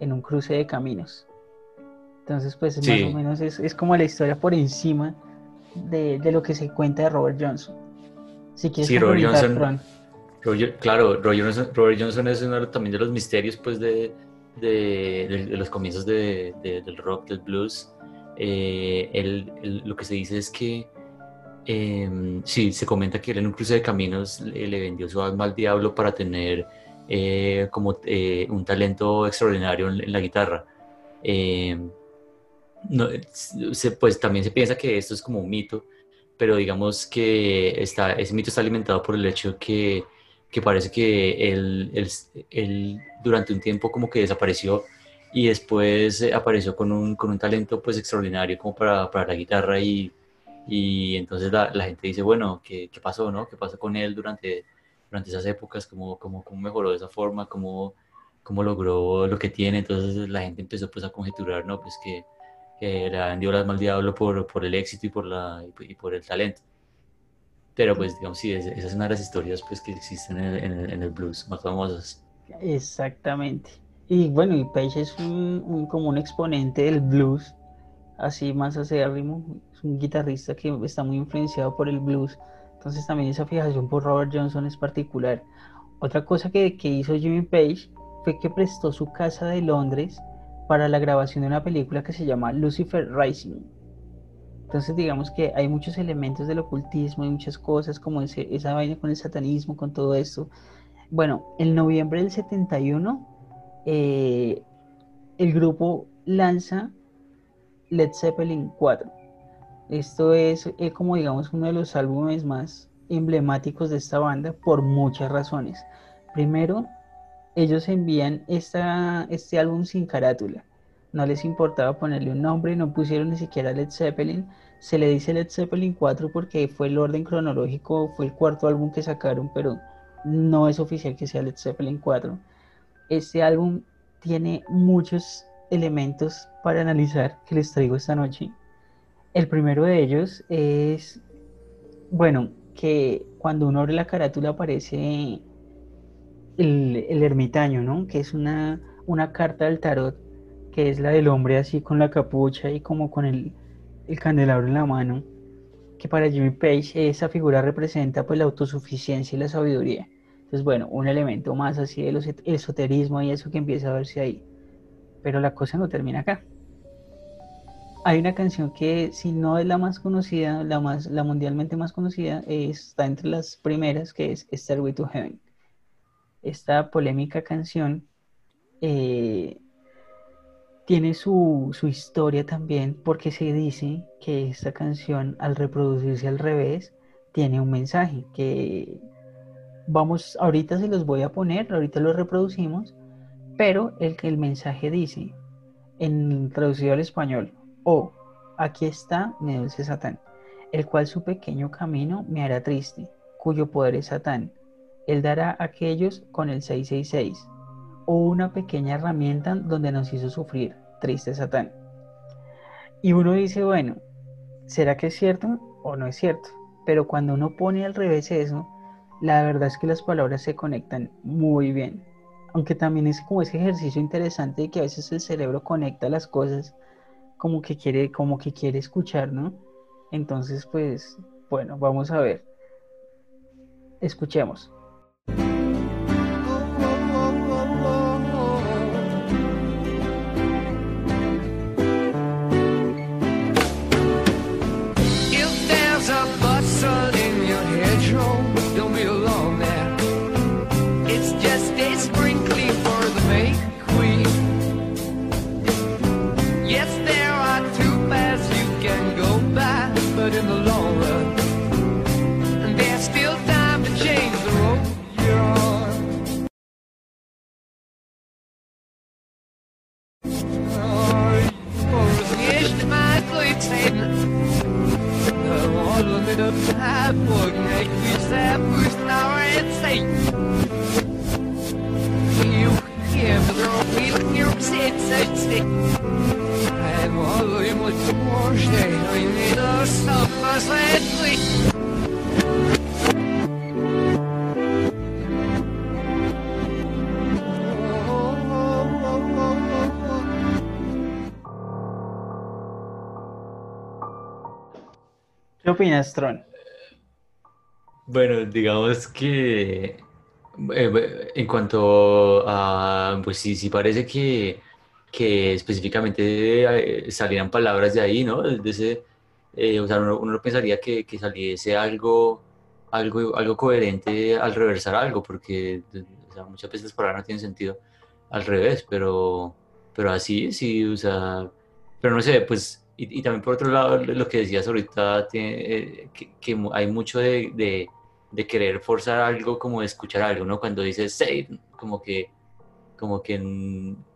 en un cruce de caminos. Entonces, pues Sí. más o menos es, es como la historia por encima de, de lo que se cuenta de Robert Johnson. Si quieres Sí, Robert Johnson. Roger- claro, Robert Johnson, Robert Johnson es uno también de los misterios pues, de, de, de- de los comienzos de- de- del rock, del blues. Eh, él- él- lo que se dice es que, eh, sí, se comenta que él en un cruce de caminos le, le vendió su alma al diablo para tener eh, como eh, un talento extraordinario en, en la guitarra. Eh, no, se- pues también se piensa que esto es como un mito, pero digamos que está, ese mito está alimentado por el hecho que, que parece que él, él- él durante un tiempo como que desapareció y después apareció con un, con un talento pues extraordinario como para, para la guitarra y, y entonces la, la gente dice, bueno, ¿qué, qué pasó, no? ¿Qué pasó con él durante, durante esas épocas? ¿Cómo, cómo, cómo mejoró de esa forma? ¿Cómo, cómo logró lo que tiene? Entonces la gente empezó pues a conjeturar, ¿no? Pues que, le habían dio las mal diablo por, por el éxito y por, la, y por- el talento. Pero pues digamos, sí, es- esa es una de las historias pues que existen en el, en en el blues más famosas. Exactamente. Y bueno, y Page es un, un- como un exponente del blues, así más acérrimo, es un guitarrista que está muy influenciado por el blues, entonces también esa fijación por Robert Johnson es particular. Otra cosa que, que hizo Jimmy Page fue que prestó su casa de Londres para la grabación de una película que se llama Lucifer Rising. Entonces digamos que hay muchos elementos del ocultismo y muchas cosas como ese, esa vaina con el satanismo, con todo esto. Bueno, en noviembre del 71, eh, el grupo lanza Led Zeppelin 4. Esto es eh, como digamos uno de los álbumes más emblemáticos de esta banda por muchas razones. Primero, ellos envían este álbum sin carátula. No les importaba ponerle un nombre, no pusieron ni siquiera Led Zeppelin. Se le dice Led Zeppelin 4 porque fue el orden cronológico, fue el cuarto álbum que sacaron, pero no es oficial que sea Led Zeppelin 4. Este álbum tiene muchos elementos para analizar que les traigo esta noche. El primero de ellos es, bueno, que cuando uno abre la carátula aparece el, el ermitaño, ¿no? Que es una, una carta del tarot, que es la del hombre así con la capucha y como con el, el candelabro en la mano, que para Jimmy Page esa figura representa pues la autosuficiencia y la sabiduría. Entonces, bueno, un elemento más así del esoterismo y eso que empieza a verse ahí. Pero la cosa no termina acá. Hay una canción que, si no es la más conocida, la, más, la mundialmente más conocida, está entre las primeras, que es Stairway to Heaven. Esta polémica canción eh, tiene su, su historia también, porque se dice que esta canción, al reproducirse al revés, tiene un mensaje que vamos, ahorita se los voy a poner, ahorita lo reproducimos, pero el que el mensaje dice, en traducido al español, oh, aquí está mi dulce Satán, el cual su pequeño camino me hará triste, cuyo poder es Satán. Él dará a aquellos con el 666, o una pequeña herramienta donde nos hizo sufrir, triste Satán. Y uno dice, bueno, ¿será que es cierto o no es cierto? Pero cuando uno pone al revés eso, la verdad es que las palabras se conectan muy bien. Aunque también es como ese ejercicio interesante de que a veces el cerebro conecta las cosas como que quiere, como que quiere escuchar, ¿no? Entonces, pues, bueno, vamos a ver. Escuchemos. Opinas, Tron? Bueno, digamos que eh, en cuanto a, pues sí, sí parece que, que específicamente eh, salieran palabras de ahí, ¿no? De ese, eh, o sea, uno, uno pensaría que, que saliese algo, algo, algo coherente al reversar algo, porque o sea, muchas veces las palabras no tienen sentido al revés, pero, pero así, sí, o sea, pero no sé, pues, y, y también por otro lado, lo que decías ahorita, tiene, eh, que, hay mucho de, de, de querer forzar algo, como de escuchar algo, ¿no? Cuando dices save, como que, como que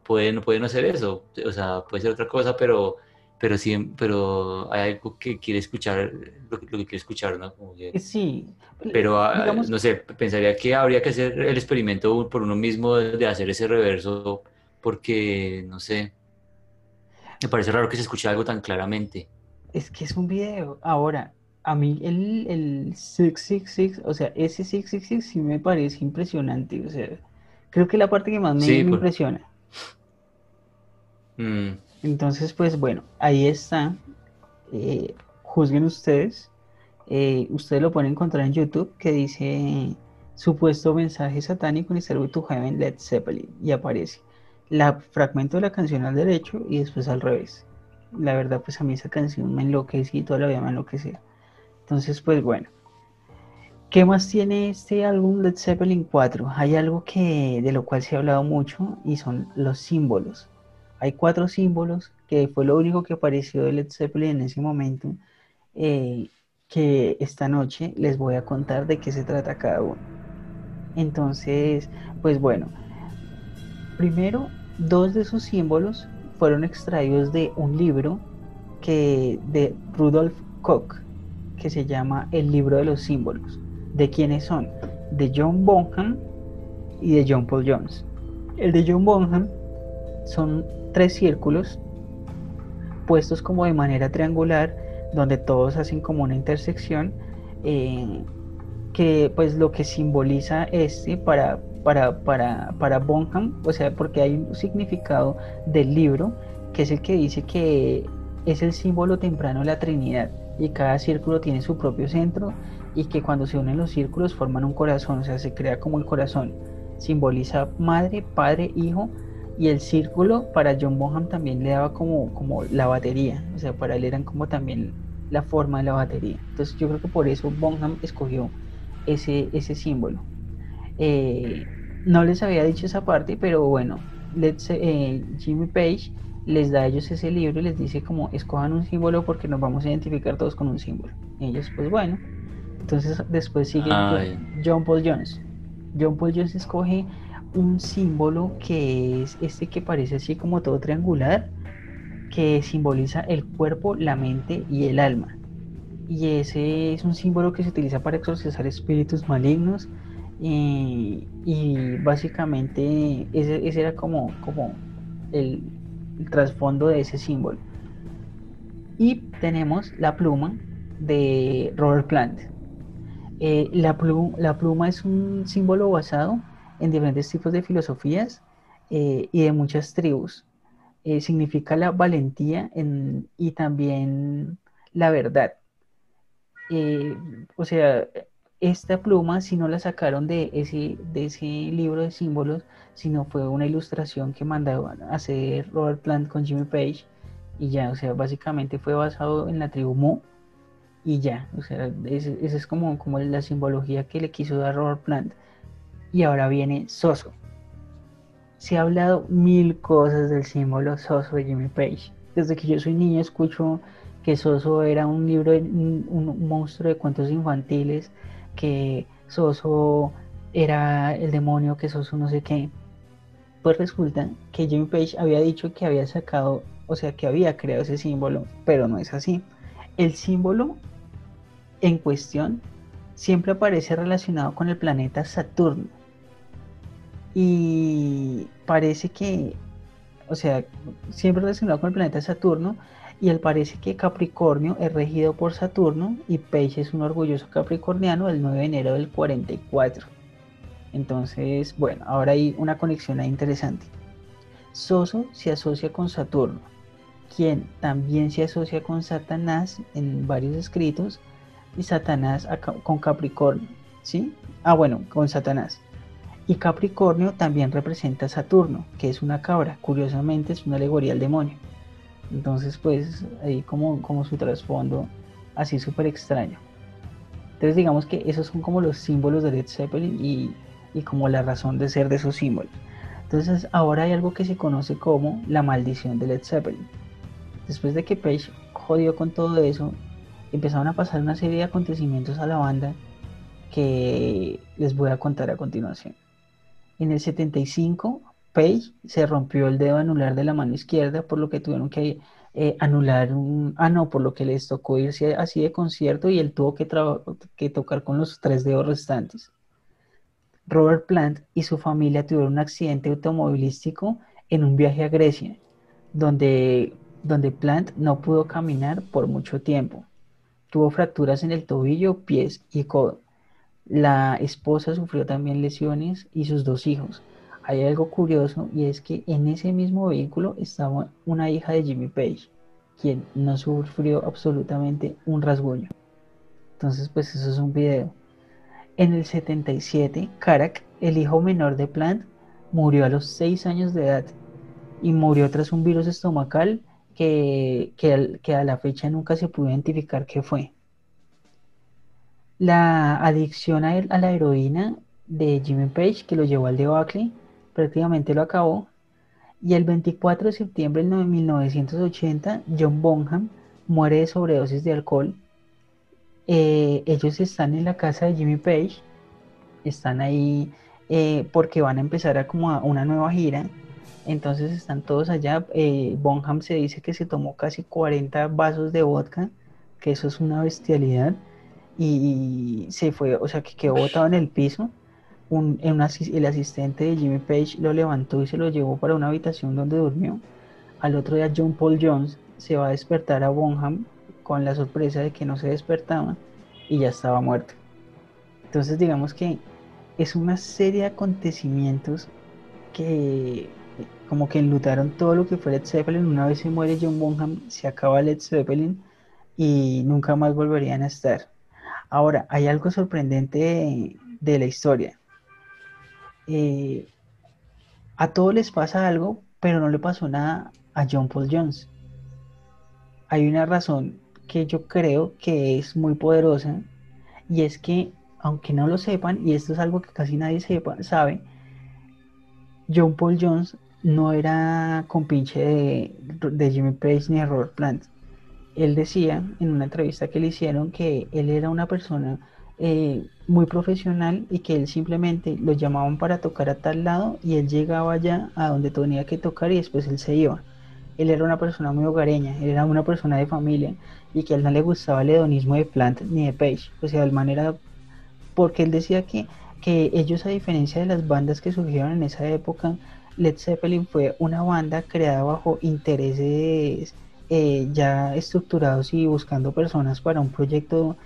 pueden, pueden hacer eso, o sea, puede ser otra cosa, pero, pero sí, pero hay algo que quiere escuchar, lo, que- lo que quiere escuchar, ¿no? Como que- Eh, Sí, pero, ah, digamos- no sé, pensaría que habría que hacer el experimento por uno mismo de hacer ese reverso, porque, no sé, me parece raro que se escuche algo tan claramente. Es que es un video. Ahora, a mí el, el 666, o sea, ese 666 sí me parece impresionante. O sea, creo que es la parte que más me, Sí, me impresiona. Mm, Entonces, pues bueno, ahí está. Eh, juzguen ustedes. Eh, ustedes lo pueden encontrar en YouTube que dice supuesto mensaje satánico en Stairway to Heaven Led Zeppelin y aparece la fragmento de la canción al derecho y después al revés. La verdad, pues a mí esa canción me enloquece y toda la vida me enloquece. Entonces, pues bueno. ¿Qué más tiene este álbum Led Zeppelin 4? Hay algo que de lo cual se ha hablado mucho y son los símbolos. Hay cuatro símbolos que fue lo único que apareció de Led Zeppelin en ese momento. eh, que esta noche les voy a contar de qué se trata cada uno. Entonces, pues bueno, primero, dos de esos símbolos fueron extraídos de un libro que de Rudolf Koch, que se llama El libro de los símbolos. ¿De quiénes son? De John Bonham y de John Paul Jones. El de John Bonham son tres círculos puestos como de manera triangular, donde todos hacen como una intersección, eh, que pues lo que simboliza este para, para, para, para Bonham, o sea, porque hay un significado del libro, que es el que dice que es el símbolo temprano de la Trinidad, y cada círculo tiene su propio centro, y que cuando se unen los círculos forman un corazón, o sea, se crea como el corazón, simboliza madre, padre, hijo, y el círculo para John Bonham también le daba como, como la batería, o sea, para él eran como también la forma de la batería. Entonces yo creo que por eso Bonham escogió ese, ese símbolo. Eh, no les había dicho esa parte, pero bueno, let's, eh, Jimmy Page les da a ellos ese libro y les dice como escojan un símbolo porque nos vamos a identificar todos con un símbolo. Y ellos pues bueno, entonces después sigue Ah, John- John Paul Jones. John Paul Jones escoge un símbolo que es este que parece así como todo triangular, que simboliza el cuerpo, la mente y el alma. Y ese es un símbolo que se utiliza para exorcizar espíritus malignos. Y, básicamente ese, ese era como, como el, trasfondo de ese símbolo. Y tenemos la pluma de Robert Plant. Eh, la, plu- la pluma es un símbolo basado en diferentes tipos de filosofías eh, y de muchas tribus. Eh, significa la valentía en- y también la verdad. o sea, esta pluma si no la sacaron de ese, de ese libro de símbolos, sino fue una ilustración que mandaron a hacer Robert Plant con Jimmy Page y ya, o sea, básicamente fue basado en la tribu Mu y ya, o sea, esa es como, como la simbología que le quiso dar Robert Plant. Y ahora viene Soso. Se ha hablado mil cosas del símbolo Soso de Jimmy Page. Desde que yo soy niño escucho que Soso era un libro, un, un monstruo de cuentos infantiles, que Soso era el demonio, que Soso no sé qué. Pues resulta que Jimmy Page había dicho que había sacado, o sea, que había creado ese símbolo, pero no es así. El símbolo en cuestión siempre aparece relacionado con el planeta Saturno. Y parece que, o sea, siempre relacionado con el planeta Saturno. Y él parece que Capricornio es regido por Saturno y Page es un orgulloso capricorniano el 9 de enero del 44. Entonces, bueno, ahora hay una conexión ahí interesante. Soso se asocia con Saturno, quien también se asocia con Satanás en varios escritos y Satanás con Capricornio, ¿sí? Ah, bueno, con Satanás. Y Capricornio también representa a Saturno, que es una cabra, curiosamente es una alegoría al demonio. Entonces, pues, ahí como, como su trasfondo así súper extraño. Entonces, digamos que esos son como los símbolos de Led Zeppelin y, y como la razón de ser de esos símbolos. Entonces, ahora hay algo que se conoce como la maldición de Led Zeppelin. Después de que Page jodió con todo eso, empezaron a pasar una serie de acontecimientos a la banda que les voy a contar a continuación. En el 75, Page se rompió el dedo anular de la mano izquierda, por lo que tuvieron que eh, anular un... Ah, no, por lo que les tocó irse así de concierto y él tuvo que, que tocar con los tres dedos restantes. Robert Plant y su familia tuvieron un accidente automovilístico en un viaje a Grecia, donde, donde Plant no pudo caminar por mucho tiempo. Tuvo fracturas en el tobillo, pies y codo. La esposa sufrió también lesiones y sus dos hijos. Hay algo curioso y es que en ese mismo vehículo estaba una hija de Jimmy Page, quien no sufrió absolutamente un rasguño. Entonces, pues eso es un video. En el 77, Karak, el hijo menor de Plant, murió a los 6 años de edad y murió tras un virus estomacal que, que a la fecha nunca se pudo identificar qué fue. La adicción a, a la heroína de Jimmy Page, que lo llevó al debacle, prácticamente lo acabó. Y el 24 de septiembre de 1980, John Bonham muere de sobredosis de alcohol. Eh, ellos están en la casa de Jimmy Page, están ahí eh, porque van a empezar a como a una nueva gira. Entonces están todos allá. eh, Bonham se dice que se tomó casi 40 vasos de vodka, que eso es una bestialidad y se fue, o sea, que quedó botado en el piso. Un, el asistente de Jimmy Page lo levantó y se lo llevó para una habitación donde durmió. Al otro día John Paul Jones se va a despertar a Bonham con la sorpresa de que no se despertaba y ya estaba muerto. Entonces digamos que es una serie de acontecimientos que como que enlutaron todo lo que fue Led Zeppelin. Una vez se muere John Bonham, se acaba Led Zeppelin y nunca más volverían a estar. Ahora, hay algo sorprendente de, de la historia. Eh, a todos les pasa algo, pero no le pasó nada a John Paul Jones. Hay una razón que yo creo que es muy poderosa y es que, aunque no lo sepan, y esto es algo que casi nadie sepa, sabe, John Paul Jones no era compinche de, de Jimmy Page ni de Robert Plant. Él decía en una entrevista que le hicieron que él era una persona eh, muy profesional y que él simplemente lo llamaban para tocar a tal lado y él llegaba allá a donde tenía que tocar y después él se iba. Él era una persona muy hogareña, él era una persona de familia y que a él no le gustaba el hedonismo de Plant ni de Page. O sea, de manera porque él decía que, que ellos a diferencia de las bandas que surgieron en esa época, Led Zeppelin fue una banda creada bajo intereses eh, ya estructurados y buscando personas para un proyecto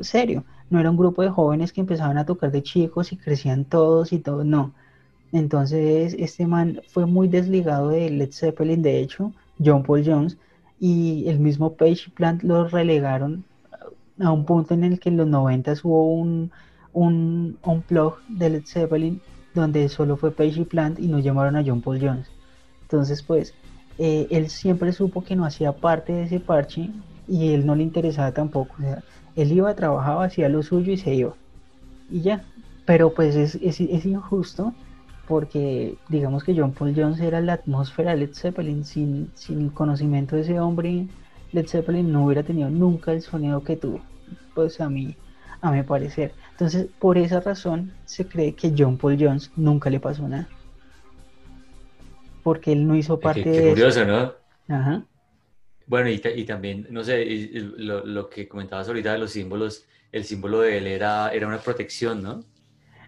serio. No era un grupo de jóvenes que empezaban a tocar de chicos y crecían todos y todo, no. Entonces este man fue muy desligado de Led Zeppelin, de hecho, John Paul Jones, y el mismo Page Plant lo relegaron a un punto en el que en los 90 hubo un, un unplug de Led Zeppelin donde solo fue Page y Plant y no llamaron a John Paul Jones. Entonces, pues, eh, él siempre supo que no hacía parte de ese parche y él no le interesaba tampoco. O sea, él iba, trabajaba, hacía lo suyo y se iba. Y ya. Pero pues es, es, es injusto porque digamos que John Paul Jones era la atmósfera de Led Zeppelin. Sin, sin el conocimiento de ese hombre, Led Zeppelin no hubiera tenido nunca el sonido que tuvo. Pues a mí, a mi parecer. Entonces, por esa razón, se cree que John Paul Jones nunca le pasó nada. Porque él no hizo parte Qué, de qué eso. curioso, ¿no? Ajá. Bueno, y, ta- y también, no sé, lo, que comentabas ahorita de los símbolos, el símbolo de él era, era una protección, ¿no?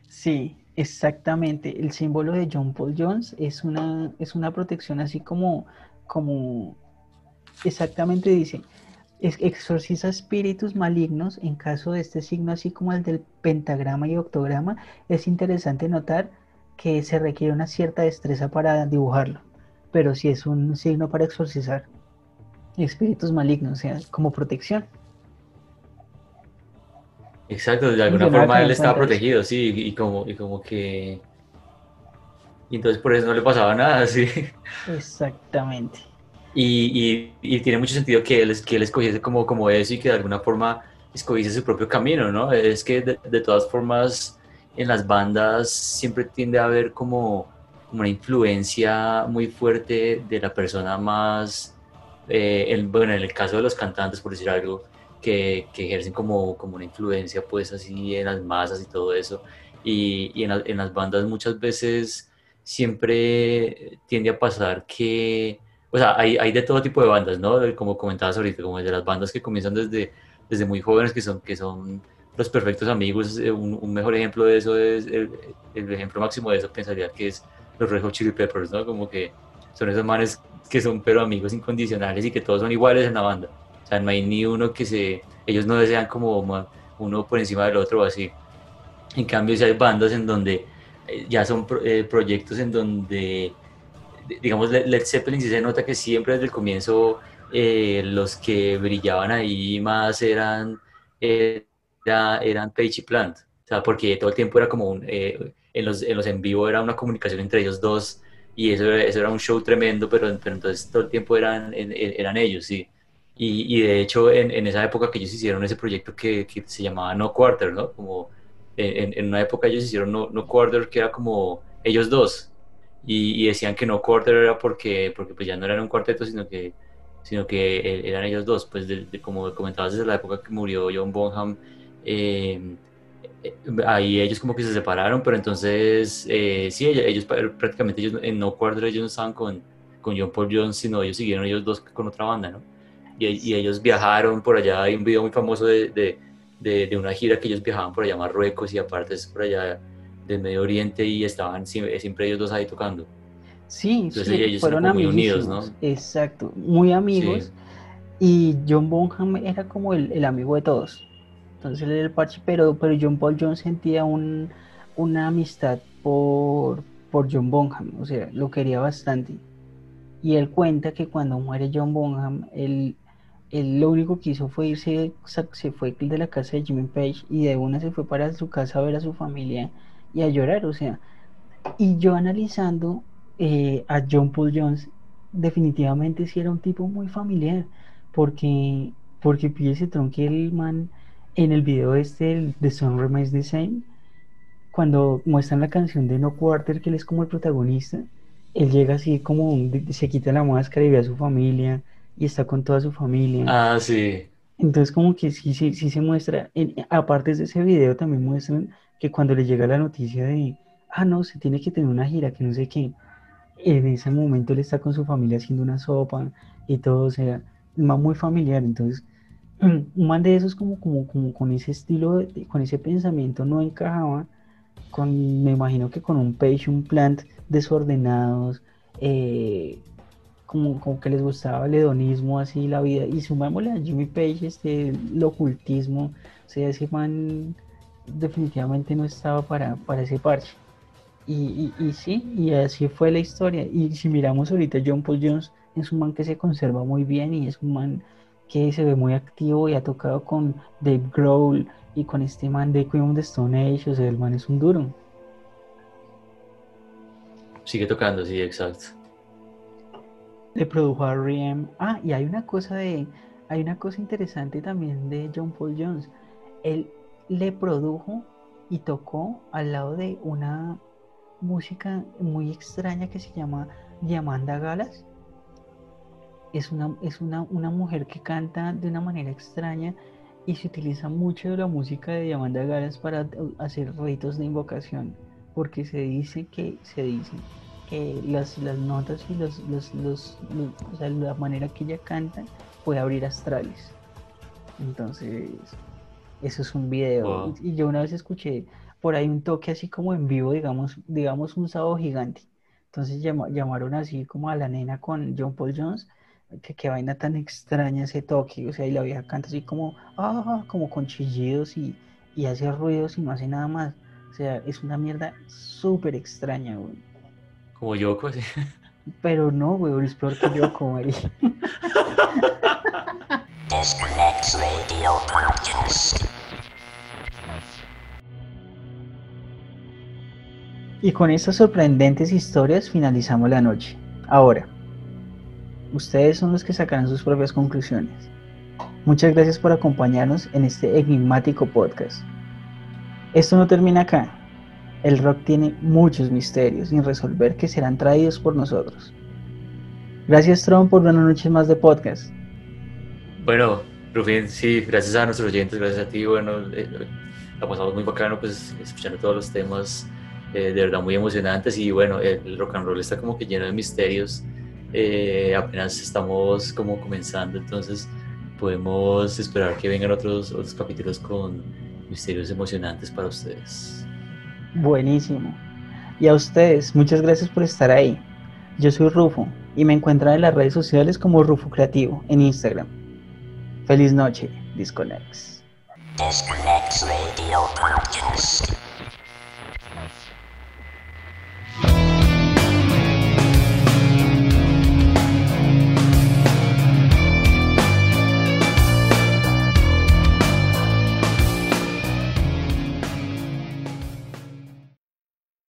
Sí, exactamente. El símbolo de John Paul Jones es una, es una protección así como, como exactamente dice, exorciza espíritus malignos en caso de este signo, así como el del pentagrama y octograma. Es interesante notar que se requiere una cierta destreza para dibujarlo, pero sí es un signo para exorcizar espíritus malignos, o sea, como protección. Exacto, de alguna forma él estaba protegido, sí, y como, y como que... Y entonces por eso no le pasaba nada, (laughs) sí. Exactamente. Y, y- y tiene mucho sentido que él, que él escogiese como, como eso y que de alguna forma escogiese su propio camino, ¿no? Es que de, de todas formas en las bandas siempre tiende a haber como, como una influencia muy fuerte de la persona más, eh, el- bueno, en el caso de los cantantes, por decir algo, que, que ejercen como, como una influencia pues así en las masas y todo eso. Y, y en, la- en las bandas muchas veces siempre tiende a pasar que o sea, hay, hay de todo tipo de bandas, ¿no? Como comentabas ahorita, como de las bandas que comienzan desde, desde muy jóvenes, que son, que son los perfectos amigos. Eh, Un, un mejor ejemplo de eso es, el, el ejemplo máximo de eso pensaría que es los Red Hot Chili Peppers, ¿no? Como que son esos manes que son pero amigos incondicionales y que todos son iguales en la banda. O sea, no hay ni uno que se... Ellos no desean como uno por encima del otro o así. En cambio, si hay bandas en donde eh, ya son eh, proyectos en donde di- digamos, Led Zeppelin sí se nota que siempre desde el comienzo eh, los que brillaban ahí más eran, era- eran Page y Plant. O sea, porque todo el tiempo era como un, eh, en los, en los en vivo era una comunicación entre ellos dos y eso, eso era un show tremendo, pero, pero entonces todo el tiempo eran, eran ellos, sí. Y, y de hecho en, en esa época que ellos hicieron ese proyecto que, que se llamaba No Quarter, ¿no? Como en, en una época ellos hicieron No, no Quarter que era como ellos dos, y, y decían que no quarter era porque, porque pues ya no eran un cuarteto, sino que, sino que eh, eran ellos dos, pues de- de- como comentabas desde la época que murió John Bonham, eh, ahí ellos como que se separaron, pero entonces eh, sí, ellos, prácticamente ellos en no quarter ellos no estaban con, con John Paul Jones, sino ellos siguieron ellos dos con otra banda, ¿no? Y, y ellos viajaron por allá, hay un video muy famoso de, de, de, de una gira que ellos viajaban por allá a Marruecos y aparte es por allá del Medio Oriente y estaban siempre, siempre ellos dos ahí tocando. Sí, Entonces sí, ellos fueron muy unidos. ¿no? Exacto, muy amigos. Y John Bonham era como el, el amigo de todos. Entonces el parche, pero, pero John Paul Jones sentía un, una amistad por, por John Bonham, o sea, lo quería bastante. Y él cuenta que cuando muere John Bonham, él, él lo único que hizo fue irse, se fue de la casa de Jimmy Page y de una se fue para su casa a ver a su familia y a llorar, o sea. Y yo analizando eh, a John Paul Jones, definitivamente sí era un tipo muy familiar, porque, porque píllese tronque el man en el video este de Sun Remains the Same, cuando muestran la canción de No Quarter, que él es como el protagonista, él llega así como, un- se quita la máscara y ve a su familia y está con toda su familia. Ah, sí. Entonces como que sí, sí, sí se muestra, en- aparte de ese video también muestran que cuando le llega la noticia de, ah, no, se tiene que tener una gira, que no sé qué, en ese momento él está con su familia haciendo una sopa y todo, o sea, man muy familiar, entonces un man de esos como, como, como con ese estilo, de- con ese pensamiento no encajaba con, me imagino que con un page, un plant desordenados, eh, como, como que les gustaba el hedonismo, así la vida, y sumámosle a Jimmy Page este, el ocultismo, o sea, ese man definitivamente no estaba para, para ese parche. Y, y, y sí, y así fue la historia. Y si miramos ahorita, John Paul Jones es un man que se conserva muy bien y es un man que se ve muy activo y ha tocado con Dave Grohl y con este man de Queen of the Stone Age, o sea, el man es un duro. Sigue tocando, sí, exacto. Le produjo a R.E.M. Ah, y hay una cosa de, hay una cosa interesante también de John Paul Jones. Él le produjo y tocó al lado de una música muy extraña que se llama Diamanda Galas. Es una, es una, una mujer que canta de una manera extraña y se utiliza mucho de la música de Diamanda Galas para eh, hacer ritos de invocación, porque se dice que, se dice que las, las notas y los, los, los- los- o sea, la manera que ella canta puede abrir astrales. Entonces, eso es un video. Wow. Y yo una vez escuché por ahí un toque así como en vivo, digamos, digamos un sábado gigante. Entonces llama- llamaron así como a la nena con John Paul Jones, que qué vaina tan extraña ese toque, o sea, y la vieja canta así como, ah, como con chillidos y, y hace ruidos y no hace nada más. O sea, es una mierda súper extraña, güey. Como Yoko, sí. Pero no, güey, es peor que yo como él. Disconnect Radio Podcast. Y con estas sorprendentes historias finalizamos la noche. Ahora, ustedes son los que sacarán sus propias conclusiones. Muchas gracias por acompañarnos en este enigmático podcast. Esto no termina acá. El rock tiene muchos misterios sin resolver que serán traídos por nosotros. Gracias Tron por una noche más de podcast. Bueno, Rufín, sí, gracias a nuestros oyentes, gracias a ti, bueno, eh, la pasamos muy bacano, pues, escuchando todos los temas, eh, de verdad muy emocionantes y bueno, el rock and roll está como que lleno de misterios, eh, apenas estamos como comenzando, entonces podemos esperar que vengan otros, otros capítulos con misterios emocionantes para ustedes. Buenísimo. Y a ustedes, muchas gracias por estar ahí. Yo soy Rufo y me encuentran en las redes sociales como Rufo Creativo en Instagram. Feliz noche, Disconex. Disconnect Radio Podcast.